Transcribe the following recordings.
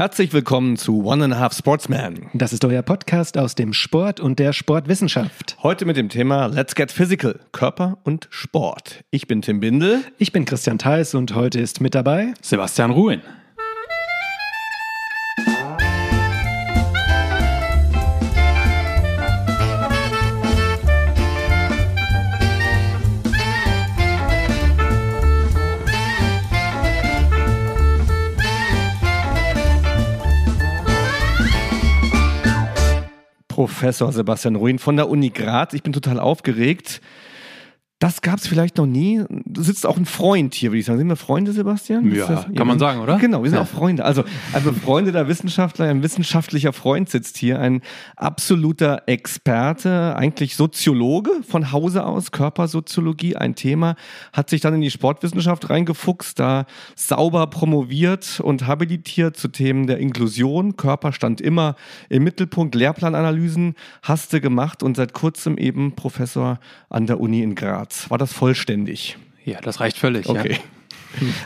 Herzlich willkommen zu One and a Half Sportsman. Das ist euer Podcast aus dem Sport und der Sportwissenschaft. Heute mit dem Thema Let's Get Physical, Körper und Sport. Ich bin Tim Bindel. Ich bin Christian Theis und heute ist mit dabei Sebastian Ruhen. Professor Sebastian Ruin von der Uni Graz. Ich bin total aufgeregt. Das gab es vielleicht noch nie. Du sitzt auch ein Freund hier, würde ich sagen. Sind wir Freunde, Sebastian? Ja, das, kann man sagen, oder? Genau, wir sind ja. auch Freunde. Also, also Freunde der Wissenschaftler, ein wissenschaftlicher Freund sitzt hier, ein absoluter Experte, eigentlich Soziologe von Hause aus, Körpersoziologie, ein Thema, hat sich dann in die Sportwissenschaft reingefuchst, da sauber promoviert und habilitiert zu Themen der Inklusion. Körper stand immer im Mittelpunkt, Lehrplananalysen hast du gemacht und seit kurzem eben Professor an der Uni in Graz. War das vollständig? Ja, das reicht völlig. Okay. Ja.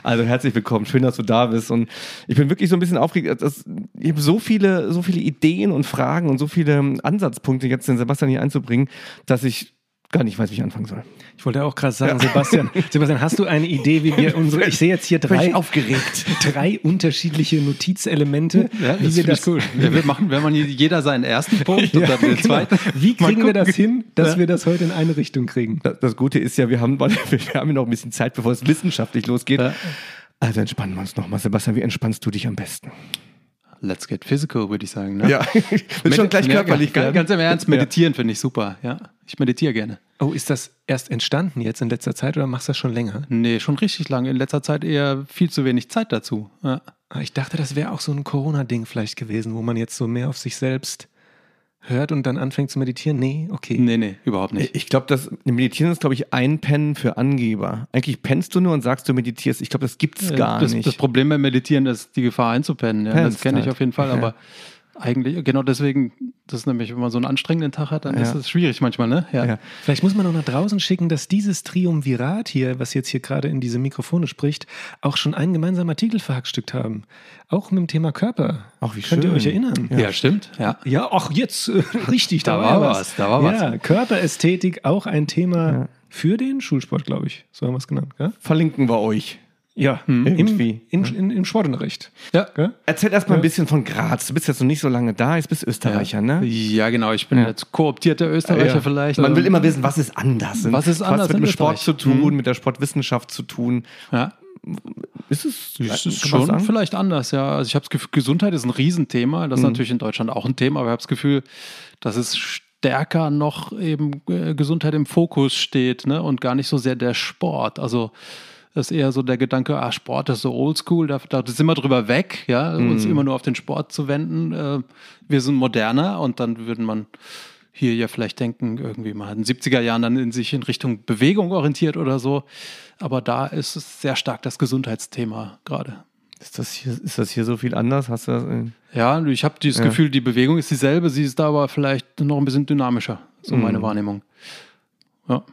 Also herzlich willkommen, schön, dass du da bist. Und ich bin wirklich so ein bisschen aufgeregt. Dass, ich habe so viele, so viele Ideen und Fragen und so viele Ansatzpunkte jetzt den Sebastian hier einzubringen, dass ich gar nicht weiß, wie ich anfangen soll. Ich wollte auch gerade sagen, ja. Sebastian, Sebastian, hast du eine Idee, wie wir unsere, ich sehe jetzt hier drei, aufgeregt. drei unterschiedliche Notizelemente, ja, wie wir das, cool. Ja, wir machen, wenn man jeder seinen ersten Punkt und dann den zweiten. Genau. Wie kriegen wir das hin, dass wir das heute in eine Richtung kriegen? Das, das Gute ist ja, wir haben, wir haben noch ein bisschen Zeit, bevor es wissenschaftlich losgeht. Also entspannen wir uns nochmal. Sebastian, wie entspannst du dich am besten? Let's get physical, würde ich sagen. Ne? Ja, wird schon gleich körperlich ja, ganz, ganz im Ernst, meditieren finde ich super. Ja, ich meditiere gerne. Oh, ist das erst entstanden jetzt in letzter Zeit oder machst du das schon länger? Nee, schon richtig lange. In letzter Zeit eher viel zu wenig Zeit dazu. Ja. Ich dachte, das wäre auch so ein Corona-Ding vielleicht gewesen, wo man jetzt so mehr auf sich selbst hört und dann anfängt zu meditieren? Nee, okay. Nee, nee, überhaupt nicht. Ich glaube, das Meditieren ist, glaube ich, ein Pennen für Angeber. Eigentlich pennst du nur und sagst, du meditierst. Ich glaube, das gibt es gar das, nicht. Das Problem beim Meditieren ist die Gefahr einzupennen. Ja, das kenne ich halt. auf jeden Fall, aber eigentlich, genau deswegen, das ist nämlich, wenn man so einen anstrengenden Tag hat, dann ja. ist es schwierig manchmal, ne? Ja. ja. Vielleicht muss man noch nach draußen schicken, dass dieses Triumvirat hier, was jetzt hier gerade in diese Mikrofone spricht, auch schon einen gemeinsamen Artikel verhackstückt haben. Auch mit dem Thema Körper. Ach, wie Könnt schön. ihr euch erinnern? Ja, stimmt. Ja, ja ach, jetzt äh, richtig, da, da war was. was. Da war was. Ja, Körperästhetik, auch ein Thema für den Schulsport, glaube ich. So haben wir es genannt. Ja? Verlinken wir euch. Ja, hm, irgendwie. Im, in, in, Im Sportunterricht. Ja. ja. Erzähl erst mal ja. ein bisschen von Graz. Du bist jetzt noch nicht so lange da, jetzt bist Österreicher, ja. ne? Ja, genau. Ich bin jetzt kooptierter Österreicher vielleicht. Man will immer wissen, was ist anders? Was ist anders? Was mit dem Sport zu tun, mhm. mit der Sportwissenschaft zu tun? Ja. Ist es, ist es schon vielleicht anders, ja. Also ich habe das Gefühl, Gesundheit ist ein Riesenthema. Das ist mhm. natürlich in Deutschland auch ein Thema, aber ich habe das Gefühl, dass es stärker noch eben äh, Gesundheit im Fokus steht ne? und gar nicht so sehr der Sport. Also das ist eher so der Gedanke, ah, Sport ist so oldschool, da, da sind wir drüber weg, ja, mm. uns immer nur auf den Sport zu wenden. Äh, wir sind moderner und dann würde man hier ja vielleicht denken, irgendwie mal in den 70er Jahren dann in sich in Richtung Bewegung orientiert oder so. Aber da ist es sehr stark das Gesundheitsthema gerade. Ist das, hier, ist das hier so viel anders? Hast du das ja, ich habe dieses ja. Gefühl, die Bewegung ist dieselbe, sie ist da aber vielleicht noch ein bisschen dynamischer, so mm. meine Wahrnehmung. Ja.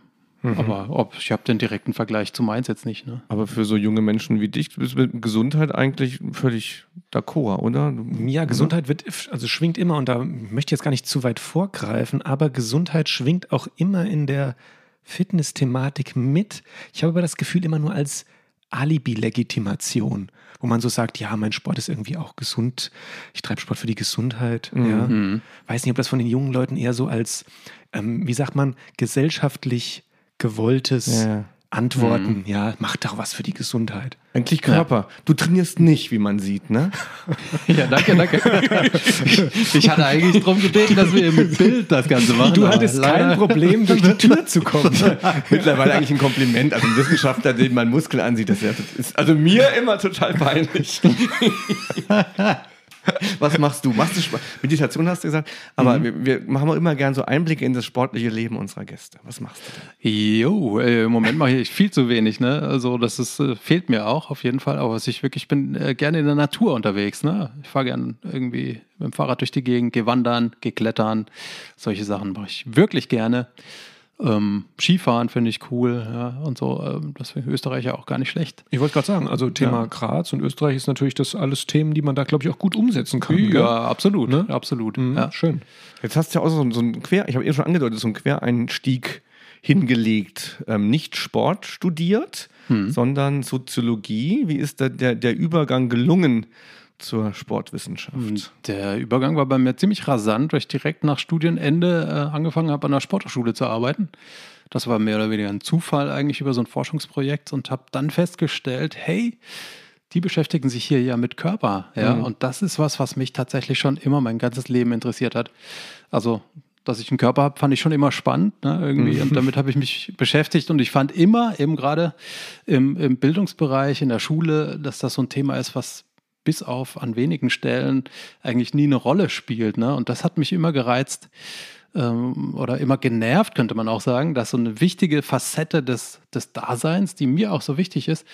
Mhm. Aber ob, ich habe den direkten Vergleich zu Mainz jetzt nicht. Ne? Aber für so junge Menschen wie dich ist mit Gesundheit eigentlich völlig d'accord, oder? Ja, Gesundheit wird, also schwingt immer, und da möchte ich jetzt gar nicht zu weit vorgreifen, aber Gesundheit schwingt auch immer in der Fitness-Thematik mit. Ich habe aber das Gefühl immer nur als Alibi-Legitimation, wo man so sagt, ja, mein Sport ist irgendwie auch gesund, ich treibe Sport für die Gesundheit. Mhm. Ja. Weiß nicht, ob das von den jungen Leuten eher so als, ähm, wie sagt man, gesellschaftlich gewolltes ja. Antworten. Mhm. Ja, mach doch was für die Gesundheit. Eigentlich Körper. Ja. Du trainierst nicht, wie man sieht, ne? ja, danke, danke. ich hatte eigentlich darum gebeten, dass wir mit Bild das Ganze machen. Du hattest kein Problem, durch die Tür zu kommen. Mittlerweile eigentlich ein Kompliment. Also ein Wissenschaftler, den man Muskeln ansieht, das ist also mir immer total peinlich. Was machst du? Machst du Sport? Meditation hast du gesagt, aber mhm. wir, wir, machen immer gern so Einblicke in das sportliche Leben unserer Gäste. Was machst du? Jo, äh, im Moment mache ich viel zu wenig, ne? Also das ist, äh, fehlt mir auch auf jeden Fall. Aber ich wirklich bin äh, gerne in der Natur unterwegs, ne? Ich fahre gern irgendwie mit dem Fahrrad durch die Gegend, gehe wandern, gehe klettern. Solche Sachen mache ich wirklich gerne. Ähm, Skifahren finde ich cool, ja, und so. Ähm, deswegen Österreich ja auch gar nicht schlecht. Ich wollte gerade sagen, also Thema Graz und Österreich ist natürlich das alles Themen, die man da, glaube ich, auch gut umsetzen kann. Ja, gell? absolut, Ne? absolut. Mhm, Ja. Schön. Jetzt hast du ja auch so, so einen Quer, ich habe eben schon angedeutet, so einen Quereinstieg hingelegt. Ähm, nicht Sport studiert, sondern Soziologie. Wie ist da der, der Übergang gelungen zur Sportwissenschaft? Und Der Übergang war bei mir ziemlich rasant, weil ich direkt nach Studienende äh, angefangen habe, an der Sporthochschule zu arbeiten. Das war mehr oder weniger ein Zufall eigentlich über so ein Forschungsprojekt und habe dann festgestellt, hey, die beschäftigen sich hier ja mit Körper. Ja? Und das ist was, was mich tatsächlich schon immer mein ganzes Leben interessiert hat. Also, dass ich einen Körper habe, fand ich schon immer spannend. Ne? Irgendwie. Und damit habe ich mich beschäftigt. Und ich fand immer, eben gerade im, im Bildungsbereich, in der Schule, dass das so ein Thema ist, was bis auf an wenigen Stellen eigentlich nie eine Rolle spielt. Ne? Und das hat mich immer gereizt ähm, oder immer genervt, könnte man auch sagen, dass so eine wichtige Facette des, des Daseins, die mir auch so wichtig ist,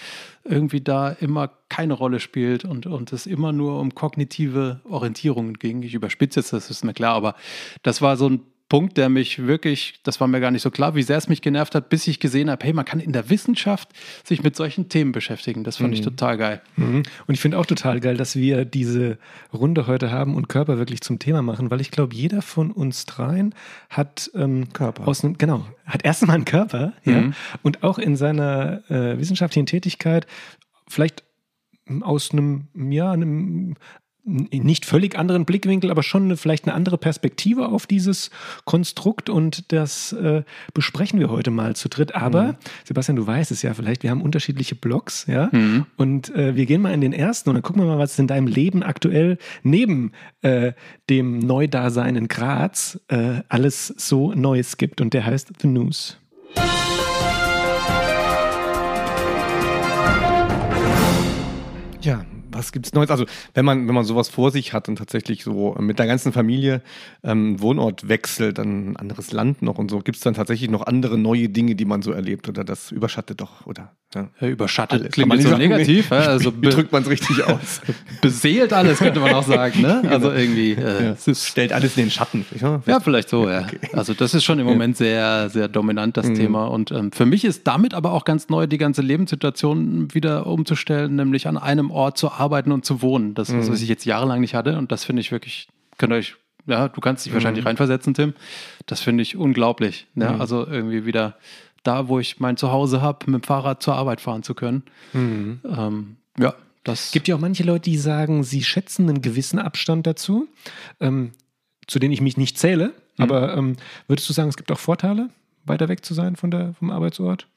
irgendwie da immer keine Rolle spielt und, und es immer nur um kognitive Orientierungen ging. Ich überspitze jetzt, das ist mir klar, aber das war so ein Punkt, der mich wirklich, das war mir gar nicht so klar, wie sehr es mich genervt hat, bis ich gesehen habe, hey, man kann in der Wissenschaft sich mit solchen Themen beschäftigen. Das fand ich total geil. Mhm. Und ich finde auch total geil, dass wir diese Runde heute haben und Körper wirklich zum Thema machen, weil ich glaube, jeder von uns dreien hat ähm, Körper. aus einem, genau, hat erstmal einen Körper, ja, und auch in seiner äh, wissenschaftlichen Tätigkeit vielleicht aus einem, ja, einem nicht völlig anderen Blickwinkel, aber schon eine, vielleicht eine andere Perspektive auf dieses Konstrukt und das äh, besprechen wir heute mal zu dritt. Aber Sebastian, du weißt es ja vielleicht, wir haben unterschiedliche Blogs, ja, und äh, wir gehen mal in den ersten und dann gucken wir mal, was es in deinem Leben aktuell neben äh, dem Neudasein in Graz äh, alles so Neues gibt und der heißt The News. Was gibt's Neues? Also, wenn man, wenn man sowas vor sich hat und tatsächlich so mit der ganzen Familie ähm, Wohnort wechselt, dann ein anderes Land noch und so, gibt's dann tatsächlich noch andere neue Dinge, die man so erlebt oder das überschattet doch, oder? Ja. Ja, Überschattet Alles. klingt so negativ. nee. ja, Also Wie drückt man es richtig aus? beseelt alles, könnte man auch sagen. Ne? Also irgendwie. Äh, es Stellt alles in den Schatten. Ja, ja, vielleicht so, ja. Okay. Also das ist schon im Moment sehr, sehr dominant, das Thema. Und ähm, für mich ist damit aber auch ganz neu, die ganze Lebenssituation wieder umzustellen, nämlich an einem Ort zu arbeiten und zu wohnen. Das ist, was ich jetzt jahrelang nicht hatte. Und das finde ich wirklich, könnt ihr euch, ja, du kannst dich wahrscheinlich reinversetzen, Tim. Das finde ich unglaublich. Ne? Also irgendwie wieder da, wo ich mein Zuhause habe, mit dem Fahrrad zur Arbeit fahren zu können. Ähm, ja, das Es gibt ja auch manche Leute, die sagen, sie schätzen einen gewissen Abstand dazu, ähm, zu denen ich mich nicht zähle. Aber ähm, würdest du sagen, es gibt auch Vorteile, weiter weg zu sein von der, vom Arbeitsort?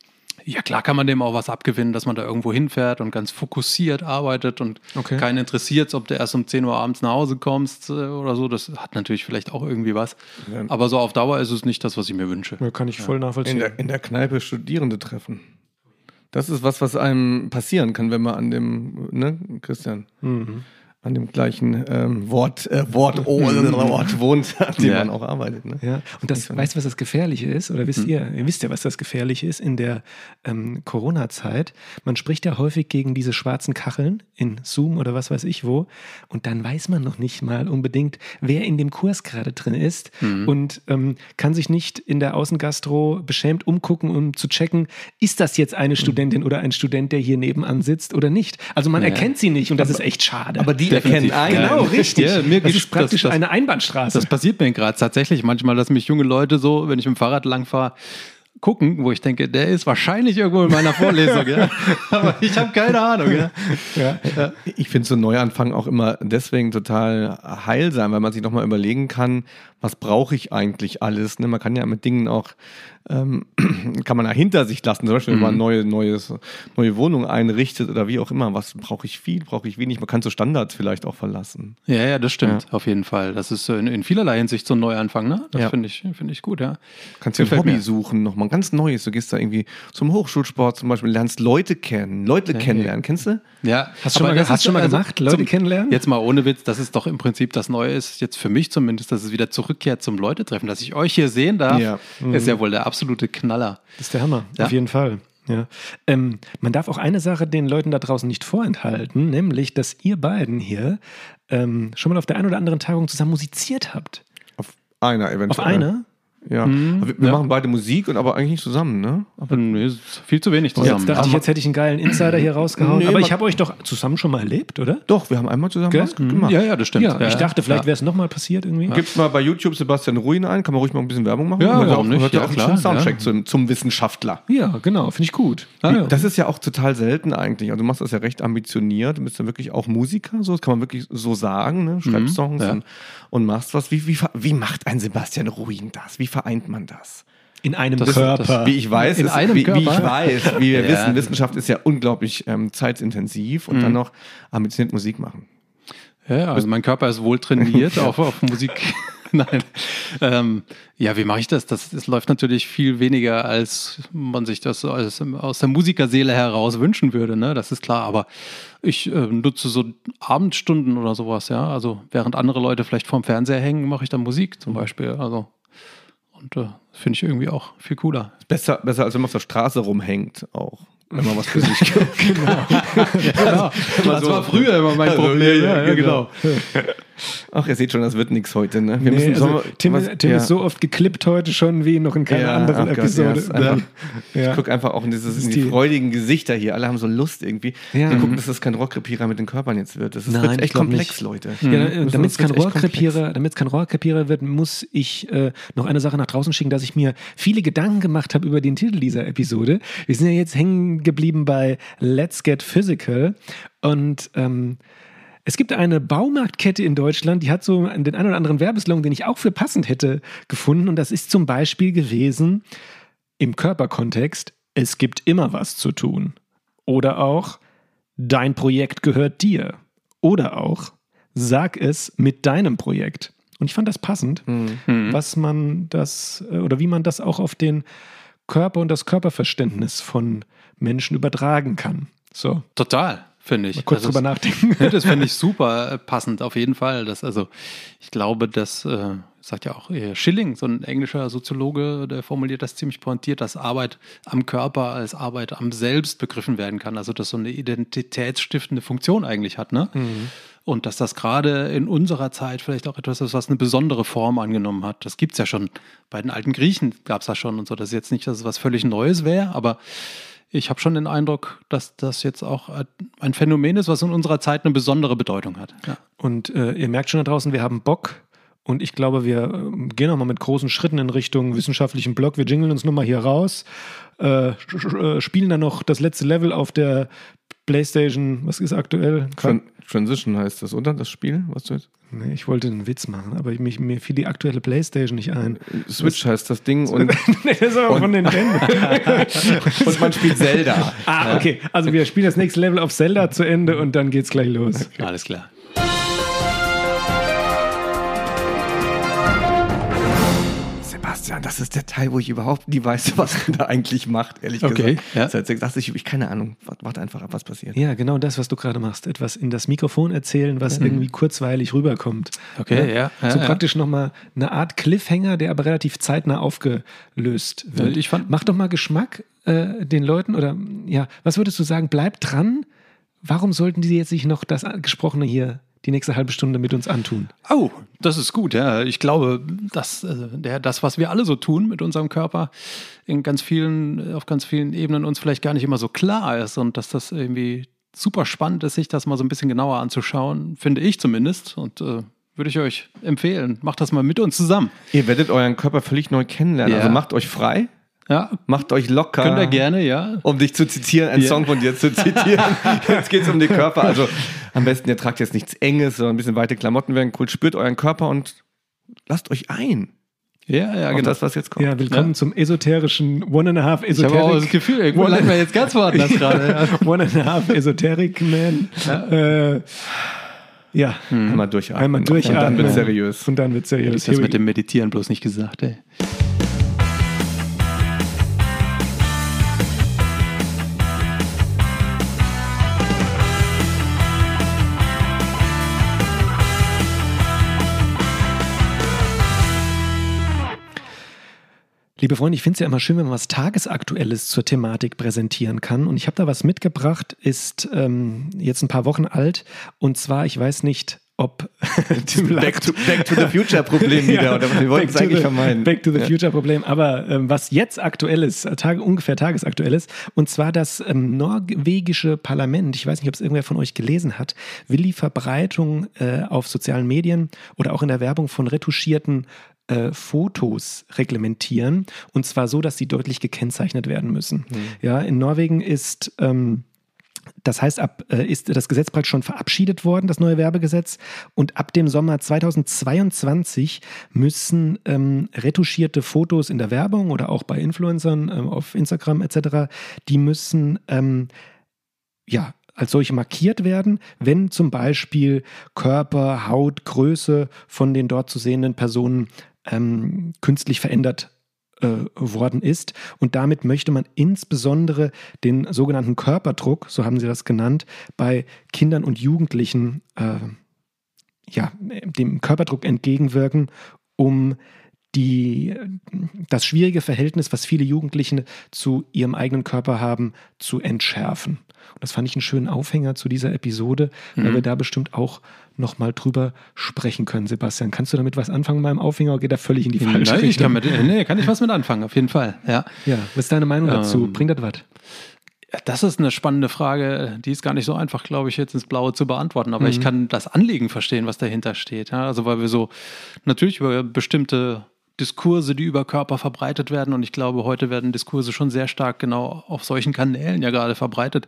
Ja, klar kann man dem auch was abgewinnen, dass man da irgendwo hinfährt und ganz fokussiert arbeitet und Okay. keinen interessiert, ob du erst um 10 Uhr abends nach Hause kommst äh, oder so. Das hat natürlich vielleicht auch irgendwie was. Ja. Aber so auf Dauer ist es nicht das, was ich mir wünsche. Ja, kann ich voll nachvollziehen. In der, in der Kneipe Studierende treffen. Das ist was, was einem passieren kann, wenn man an dem, ne, Christian, an dem gleichen ähm, Wort, äh, Wort, Ort wohnt, an dem Ja. man auch arbeitet. Ne? Ja, und das, weißt du, was das Gefährliche ist? Oder wisst ihr, ihr wisst ja, was das Gefährliche ist in der ähm, Corona-Zeit? Man spricht ja häufig gegen diese schwarzen Kacheln in Zoom oder was weiß ich wo. Und dann weiß man noch nicht mal unbedingt, wer in dem Kurs gerade drin ist und ähm, kann sich nicht in der Außengastro beschämt umgucken, um zu checken, ist das jetzt eine Studentin oder ein Student, der hier nebenan sitzt oder nicht? Also man erkennt sie nicht und das ist echt schade. Aber die Definitiv. erkennen einen. genau, richtig. Ja, mir das ist praktisch das- eine Einbahnstraße. Das passiert mir gerade tatsächlich manchmal, dass mich junge Leute so, wenn ich mit dem Fahrrad langfahre, gucken, wo ich denke, der ist wahrscheinlich irgendwo in meiner Vorlesung, ja. Aber ich habe keine Ahnung, ja. ja. Ich finde so Neuanfang auch immer deswegen total heilsam, weil man sich nochmal überlegen kann, was brauche ich eigentlich alles. Ne? Man kann ja mit Dingen auch, ähm, kann man ja hinter sich lassen, zum Beispiel, wenn man neue, neues, neue Wohnung einrichtet oder wie auch immer. Was brauche ich viel, brauche ich wenig. Man kann so Standards vielleicht auch verlassen. Ja, ja, das stimmt, auf jeden Fall. Das ist in, in vielerlei Hinsicht so ein Neuanfang, ne? Das Ja. finde ich, finde ich gut, ja. Kannst dir ein Hobby mir. suchen, nochmal ein ganz neues. Du gehst da irgendwie zum Hochschulsport zum Beispiel, lernst Leute kennen, Leute kennenlernen. Kennst du? Ja, Hast du schon mal- hast schon mal also gemacht, Leute kennenlernen? Jetzt mal ohne Witz, das ist doch im Prinzip das Neue ist, jetzt für mich zumindest, dass es wieder zurückkehrt zum Leute-Treffen. Dass ich euch hier sehen darf, Ja. ist ja wohl der absolute Knaller. Das ist der Hammer, Ja. auf jeden Fall. Ja. Ähm, man darf auch eine Sache den Leuten da draußen nicht vorenthalten, nämlich, dass ihr beiden hier ähm, schon mal auf der einen oder anderen Tagung zusammen musiziert habt. Auf einer eventuell. Auf einer? Ja. Mhm, wir wir ja. machen beide Musik und aber eigentlich nicht zusammen, ne? Aber nee, ist viel zu wenig Jetzt zusammen. dachte ich, jetzt hätte ich einen geilen Insider hier rausgehauen. Nee, aber ich habe euch doch zusammen schon mal erlebt, oder? Doch, wir haben einmal zusammen Gell? was gemacht. ja, ja, das stimmt. Ja, ich dachte, vielleicht ja. wäre es nochmal passiert irgendwie. Gibt's mal bei YouTube Sebastian Ruin ein, kann man ruhig mal ein bisschen Werbung machen. Ja, warum auch, nicht? Hört ja Ja, auch einen klar, schönen Soundtrack ja. zum, zum Wissenschaftler. Ja, genau, finde ich gut. Ah, ja. Das ist ja auch total selten eigentlich. Also du machst das ja recht ambitioniert. Du bist ja wirklich auch Musiker, so das kann man wirklich so sagen. Ne? Schreibst Songs Mhm, ja. und, und machst was. Wie, wie, wie macht ein Sebastian Ruin das? Wie vereint man das? In einem Das- Körper. das- Wie ich weiß, In ist, einem wie, wie ich Körper? weiß, wie wir Ja. wissen, Wissenschaft ist ja unglaublich ähm, zeitintensiv und Mhm. dann noch ambitioniert Musik machen. Ja, also mein Körper ist wohl trainiert auf, auf Musik. Nein. Ähm, ja, wie mache ich das? das? Das läuft natürlich viel weniger, als man sich das aus, aus der Musikerseele heraus wünschen würde, ne? Das ist klar. Aber ich äh, nutze so Abendstunden oder sowas, ja. Also während andere Leute vielleicht vorm Fernseher hängen, mache ich dann Musik zum Beispiel. Also und äh, finde ich irgendwie auch viel cooler. Besser, besser als wenn man auf der Straße rumhängt auch. Wenn man was für sich Genau. Das war früher immer mein Also, Problem. Ja, ja, ja, genau. genau. Ach, ihr seht schon, das wird nichts heute, ne? Wir Nee, müssen also, sollen wir- Tim, was- Tim ja. ist so oft geklippt heute schon wie noch in keiner Ja, anderen Gott, Episode. ja, ist einfach- Ja. Ich gucke einfach auch in, dieses, in die, die- freudigen Gesichter hier. Alle haben so Lust irgendwie. Ja. Wir gucken, dass das kein Rohrkrepierer mit den Körpern jetzt wird. Das ist Nein, echt komplex, nicht. Leute. Ja, Müssen damit es kein Rohrkrepierer, damit es kein Rohrkrepierer wird, muss ich äh, noch eine Sache nach draußen schicken, dass ich mir viele Gedanken gemacht habe über den Titel dieser Episode. Wir sind ja jetzt hängen geblieben bei Let's Get Physical und ähm, es gibt eine Baumarktkette in Deutschland, die hat so den einen oder anderen Werbeslogan, den ich auch für passend hätte gefunden. Und das ist zum Beispiel gewesen im Körperkontext, es gibt immer was zu tun. Oder auch, dein Projekt gehört dir. Oder auch, sag es mit deinem Projekt. Und ich fand das passend, Mhm. was man das äh, oder wie man das auch auf den Körper und das Körperverständnis von Menschen übertragen kann. So, Total, finde ich. mal kurz Das drüber nachdenken. Das fände ich super äh, passend, auf jeden Fall. Das, also, ich glaube, das äh, sagt ja auch äh, Schilling, so ein englischer Soziologe, der formuliert das ziemlich pointiert, dass Arbeit am Körper als Arbeit am Selbst begriffen werden kann. Also, dass so eine identitätsstiftende Funktion eigentlich hat. Ne? Und dass das gerade in unserer Zeit vielleicht auch etwas ist, was eine besondere Form angenommen hat. Das gibt es ja schon. Bei den alten Griechen gab es das schon und so. Das ist jetzt nicht, dass es was völlig Neues wäre, aber ich habe schon den Eindruck, dass das jetzt auch ein Phänomen ist, was in unserer Zeit eine besondere Bedeutung hat. Ja. Und äh, ihr merkt schon da draußen, wir haben Bock. Und ich glaube, wir ähm, gehen nochmal mit großen Schritten in Richtung wissenschaftlichen Blog. Wir jingeln uns nochmal hier raus, äh, äh, spielen dann noch das letzte Level auf der PlayStation. Was ist aktuell? Tran Transition heißt das, oder? Das Spiel, was du jetzt? Nee, ich wollte einen Witz machen, aber mich, mir fiel die aktuelle PlayStation nicht ein. Switch heißt das Ding und, nee, das ist aber von Nintendo. und man spielt Zelda. ah, okay. Also wir spielen das nächste Level auf Zelda zu Ende und dann geht's gleich los. Alles klar. Sebastian, das ist der Teil, wo ich überhaupt nie weiß, was man da eigentlich macht, ehrlich Okay, gesagt. ja. Seit sechs, ich, ich keine Ahnung. Warte wart einfach ab, was passiert. Ja, genau das, was du gerade machst. Etwas in das Mikrofon erzählen, was irgendwie kurzweilig rüberkommt. Okay, ja, ja, so ja. praktisch nochmal eine Art Cliffhanger, der aber relativ zeitnah aufgelöst wird. Ich fand- Mach doch mal Geschmack äh, den Leuten oder ja, was würdest du sagen? Bleib dran. Warum sollten die jetzt sich noch das Gesprochene hier die nächste halbe Stunde mit uns antun? Oh, das ist gut, ja. Ich glaube, dass äh, der, das, was wir alle so tun mit unserem Körper, in ganz vielen, auf ganz vielen Ebenen uns vielleicht gar nicht immer so klar ist und dass das irgendwie super spannend ist, sich das mal so ein bisschen genauer anzuschauen, finde ich zumindest. Und äh, würde ich euch empfehlen, macht das mal mit uns zusammen. Ihr werdet euren Körper völlig neu kennenlernen. Ja. Also macht euch frei, Ja, macht euch locker. könnt ihr gerne, ja. Um dich zu zitieren, einen Ja. Song von dir zu zitieren. Jetzt geht es um den Körper. Also am besten, ihr tragt jetzt nichts Enges, sondern ein bisschen weite Klamotten werden cool. Spürt euren Körper und lasst euch ein Ja, ja, genau. das, was jetzt kommt. Ja, willkommen Ja. zum esoterischen One and a Half ich habe auch das Esoteric. Gefühl, irgendwo landen wir jetzt ganz woanders gerade. Ja. One and a Half Esoteric Man. Äh, ja, Einmal durchatmen. einmal durchatmen. Und dann wird seriös. Und dann wird seriös. Das Here we mit dem Meditieren bloß nicht gesagt, ey. Liebe Freunde, ich finde es ja immer schön, wenn man was Tagesaktuelles zur Thematik präsentieren kann. Und ich habe da was mitgebracht, ist ähm, jetzt ein paar Wochen alt. Und zwar, ich weiß nicht, ob back, to, back to the Future Problem wieder. Ja, oder wir wollten es eigentlich the, vermeiden. Back to the Future Problem. Aber ähm, was jetzt aktuell ist, äh, Tag, ungefähr tagesaktuell ist, und zwar das ähm, norwegische Parlament, ich weiß nicht, ob es irgendwer von euch gelesen hat, will die Verbreitung äh, auf sozialen Medien oder auch in der Werbung von retuschierten äh, Fotos reglementieren. Und zwar so, dass sie deutlich gekennzeichnet werden müssen. Mhm. Ja, in Norwegen ist ähm, das heißt, ab äh, ist das Gesetz bald schon verabschiedet worden, das neue Werbegesetz. Und ab dem Sommer 2022 müssen ähm, retuschierte Fotos in der Werbung oder auch bei Influencern ähm, auf Instagram etc., die müssen ähm, ja als solche markiert werden, wenn zum Beispiel Körper, Haut, Größe von den dort zu sehenden Personen ähm, künstlich verändert äh, worden ist. Und damit möchte man insbesondere den sogenannten Körperdruck, so haben sie das genannt, bei Kindern und Jugendlichen, äh, ja, dem Körperdruck entgegenwirken, um die, das schwierige Verhältnis, was viele Jugendliche zu ihrem eigenen Körper haben, zu entschärfen. Und das fand ich einen schönen Aufhänger zu dieser Episode, mhm. weil wir da bestimmt auch nochmal drüber sprechen können. Sebastian, kannst du damit was anfangen beim Aufhänger oder geht er völlig in die falsche Nein, Richtung? Kann mit, nee, kann ich was mit anfangen, auf jeden Fall. Ja, ja was ist deine Meinung dazu? Ähm, Bringt das was? Das ist eine spannende Frage, die ist gar nicht so einfach, glaube ich, jetzt ins Blaue zu beantworten. Aber mhm. ich kann das Anliegen verstehen, was dahinter steht. Ja, also weil wir so natürlich über bestimmte Diskurse, die über Körper verbreitet werden. Und ich glaube, heute werden Diskurse schon sehr stark genau auf solchen Kanälen ja gerade verbreitet.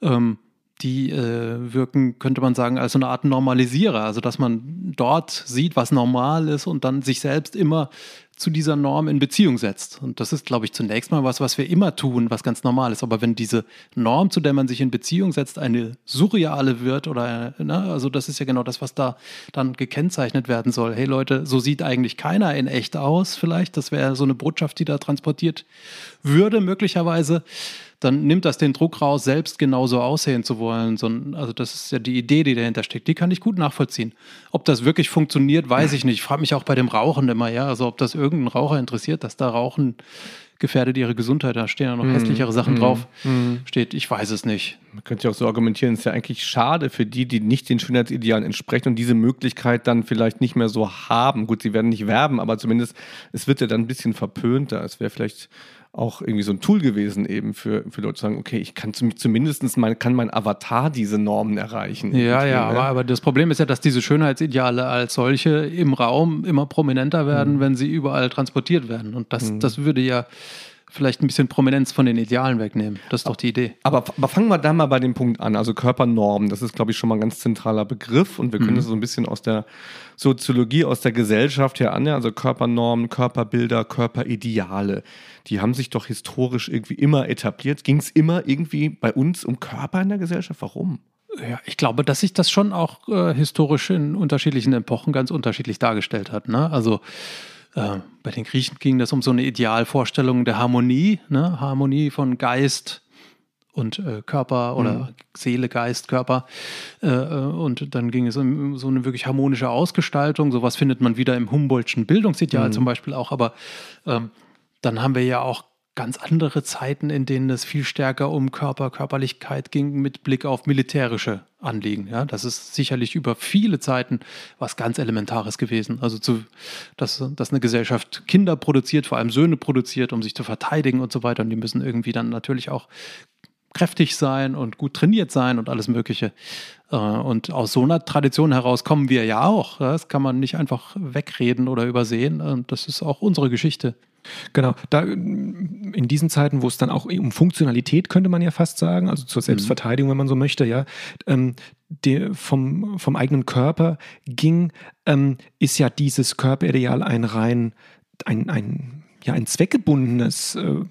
Ähm, die äh, wirken, könnte man sagen, als so eine Art Normalisierer. Also, dass man dort sieht, was normal ist und dann sich selbst immer zu dieser Norm in Beziehung setzt. Und das ist, glaube ich, zunächst mal was, was wir immer tun, was ganz normal ist. Aber wenn diese Norm, zu der man sich in Beziehung setzt, eine surreale wird oder, ne, also das ist ja genau das, was da dann gekennzeichnet werden soll. Hey Leute, so sieht eigentlich keiner in echt aus, vielleicht. Das wäre so eine Botschaft, die da transportiert würde, möglicherweise dann nimmt das den Druck raus, selbst genauso aussehen zu wollen. also das ist ja die Idee, die dahinter steckt. Die kann ich gut nachvollziehen. Ob das wirklich funktioniert, weiß ich nicht. Ich frage mich auch bei dem Rauchen immer, ja, also ob das irgendeinen Raucher interessiert, dass da Rauchen gefährdet ihre Gesundheit, da stehen ja noch mm, hässlichere Sachen mm, drauf, mm. steht, ich weiß es nicht. Man könnte ja auch so argumentieren, es ist ja eigentlich schade für die, die nicht den Schönheitsidealen entsprechen und diese Möglichkeit dann vielleicht nicht mehr so haben. Gut, sie werden nicht werben, aber zumindest, es wird ja dann ein bisschen verpönter. Es wäre vielleicht auch irgendwie so ein Tool gewesen, eben für, für Leute zu sagen, okay, ich kann zumindest mein, kann mein Avatar diese Normen erreichen. Ja, ja, ne? aber, aber das Problem ist ja, dass diese Schönheitsideale als solche im Raum immer prominenter werden, mhm. wenn sie überall transportiert werden. Und das, mhm. das würde ja vielleicht ein bisschen Prominenz von den Idealen wegnehmen. Das ist doch die Idee. Aber, aber fangen wir da mal bei dem Punkt an. Also Körpernormen, das ist, glaube ich, schon mal ein ganz zentraler Begriff und wir können mhm. das so ein bisschen aus der Soziologie, aus der Gesellschaft her an. Also Körpernormen, Körperbilder, Körperideale. Die haben sich doch historisch irgendwie immer etabliert. Ging es immer irgendwie bei uns um Körper in der Gesellschaft? Warum? Ja, ich glaube, dass sich das schon auch äh, historisch in unterschiedlichen Epochen ganz unterschiedlich dargestellt hat. Ne? Also äh, bei den Griechen ging das um so eine Idealvorstellung der Harmonie, ne? Harmonie von Geist und äh, Körper oder mhm. Seele, Geist, Körper. Äh, äh, und dann ging es um so eine wirklich harmonische Ausgestaltung. Sowas findet man wieder im Humboldtschen Bildungsideal mhm. zum Beispiel auch. Aber ähm, dann haben wir ja auch ganz andere Zeiten, in denen es viel stärker um Körper, Körperlichkeit ging mit Blick auf militärische Anliegen. Ja, das ist sicherlich über viele Zeiten was ganz Elementares gewesen. Also zu, dass, dass eine Gesellschaft Kinder produziert, vor allem Söhne produziert, um sich zu verteidigen und so weiter. Und die müssen irgendwie dann natürlich auch kräftig sein und gut trainiert sein und alles Mögliche. Äh, und aus so einer Tradition heraus kommen wir ja auch. Das kann man nicht einfach wegreden oder übersehen. Und das ist auch unsere Geschichte. Genau, da in diesen Zeiten, wo es dann auch um Funktionalität könnte man ja fast sagen, also zur Selbstverteidigung, wenn man so möchte, ja, ähm, der vom, vom eigenen Körper ging, ähm, ist ja dieses Körperideal ein rein, ein, ein, ja, ein zweckgebundenes äh,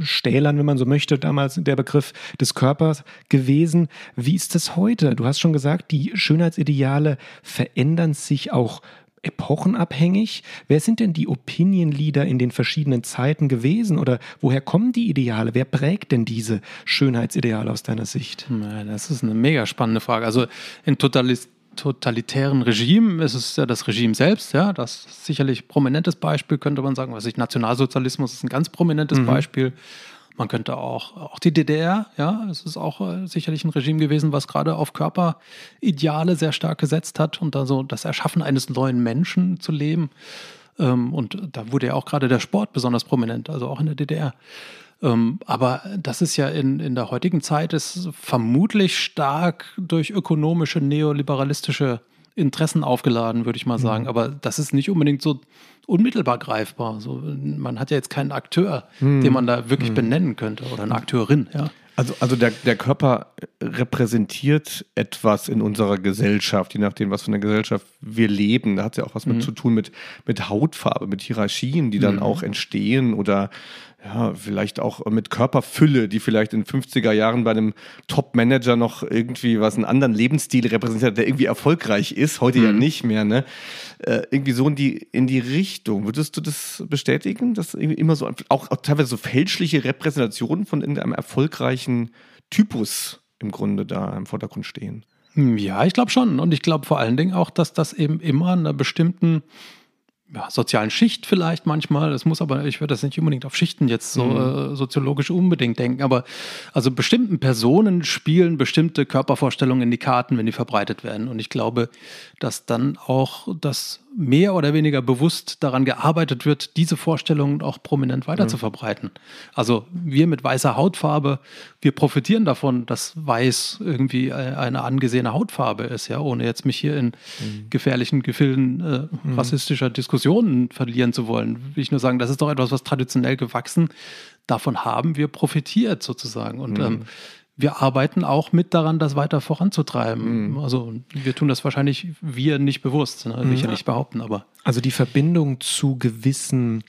Stählern, wenn man so möchte, damals der Begriff des Körpers gewesen. Wie ist das heute? Du hast schon gesagt, die Schönheitsideale verändern sich auch epochenabhängig? Wer sind denn die Opinion Leader in den verschiedenen Zeiten gewesen oder woher kommen die Ideale? Wer prägt denn diese Schönheitsideale aus deiner Sicht? Das ist eine mega spannende Frage. Also in Totalist totalitären Regimen ist es ja das Regime selbst, ja, das ist sicherlich prominentes Beispiel, könnte man sagen, was ich, Nationalsozialismus ist ein ganz prominentes mhm. Beispiel. Man könnte auch, auch die DDR, ja, es ist auch äh, sicherlich ein Regime gewesen, was gerade auf Körperideale sehr stark gesetzt hat und da so das Erschaffen eines neuen Menschen zu leben. Ähm, und da wurde ja auch gerade der Sport besonders prominent, also auch in der DDR. Ähm, aber das ist ja in, in der heutigen Zeit ist vermutlich stark durch ökonomische, neoliberalistische Interessen aufgeladen, würde ich mal sagen. Mhm. Aber das ist nicht unbedingt so unmittelbar greifbar. So, man hat ja jetzt keinen Akteur, mhm. den man da wirklich mhm. benennen könnte oder eine Akteurin, ja. Also, also der, der Körper repräsentiert etwas in unserer Gesellschaft, je nachdem, was für eine Gesellschaft wir leben. Da hat es ja auch was mit mhm. zu tun mit, mit Hautfarbe, mit Hierarchien, die dann mhm. auch entstehen oder ja, vielleicht auch mit Körperfülle, die vielleicht in 50er Jahren bei einem Top-Manager noch irgendwie was einen anderen Lebensstil repräsentiert, der irgendwie erfolgreich ist, heute mhm. ja nicht mehr, ne? Äh, irgendwie so in die, in die Richtung. Würdest du das bestätigen, dass irgendwie immer so, auch, auch teilweise so fälschliche Repräsentationen von irgendeinem erfolgreichen Typus im Grunde da im Vordergrund stehen? Hm, ja, ich glaube schon. Und ich glaube vor allen Dingen auch, dass das eben immer einer bestimmten ja, sozialen Schicht vielleicht manchmal. Das muss aber, ich würde das nicht unbedingt auf Schichten jetzt so mhm. äh, soziologisch unbedingt denken, aber also bestimmten Personen spielen bestimmte Körpervorstellungen in die Karten, wenn die verbreitet werden. Und ich glaube, dass dann auch das mehr oder weniger bewusst daran gearbeitet wird, diese Vorstellungen auch prominent weiter mhm. zu verbreiten. Also wir mit weißer Hautfarbe, wir profitieren davon, dass weiß irgendwie eine angesehene Hautfarbe ist, ja, ohne jetzt mich hier in mhm. gefährlichen Gefilden äh, mhm. rassistischer Diskussionen verlieren zu wollen. Will ich nur sagen, das ist doch etwas, was traditionell gewachsen. Davon haben wir profitiert sozusagen. Und ähm, wir arbeiten auch mit daran, das weiter voranzutreiben. Mhm. Also wir tun das wahrscheinlich wir nicht bewusst, ne? will ich ja mhm. nicht behaupten, aber. Also die Verbindung zu gewissen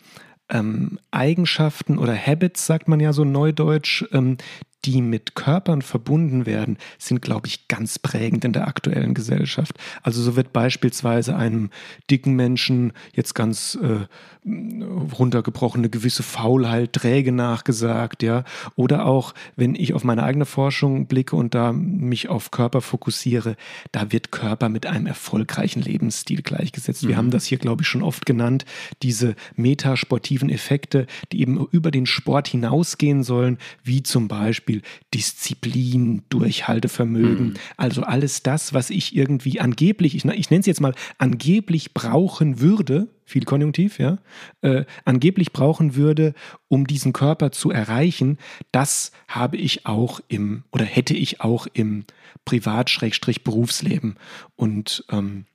ähm, Eigenschaften oder Habits, sagt man ja so neudeutsch, ähm, die mit Körpern verbunden werden, sind, glaube ich, ganz prägend in der aktuellen Gesellschaft. Also so wird beispielsweise einem dicken Menschen jetzt ganz äh, runtergebrochene gewisse Faulheit, Träge nachgesagt, ja. Oder auch, wenn ich auf meine eigene Forschung blicke und da mich auf Körper fokussiere, da wird Körper mit einem erfolgreichen Lebensstil gleichgesetzt. Mhm. Wir haben das hier, glaube ich, schon oft genannt, diese metasportiven Effekte, die eben über den Sport hinausgehen sollen, wie zum Beispiel Beispiel Disziplin, Durchhaltevermögen, mhm. also alles das, was ich irgendwie angeblich, ich, ich nenne es jetzt mal angeblich brauchen würde, viel Konjunktiv, ja, äh, angeblich brauchen würde, um diesen Körper zu erreichen, das habe ich auch im oder hätte ich auch im Privat-Berufsleben. Und ähm,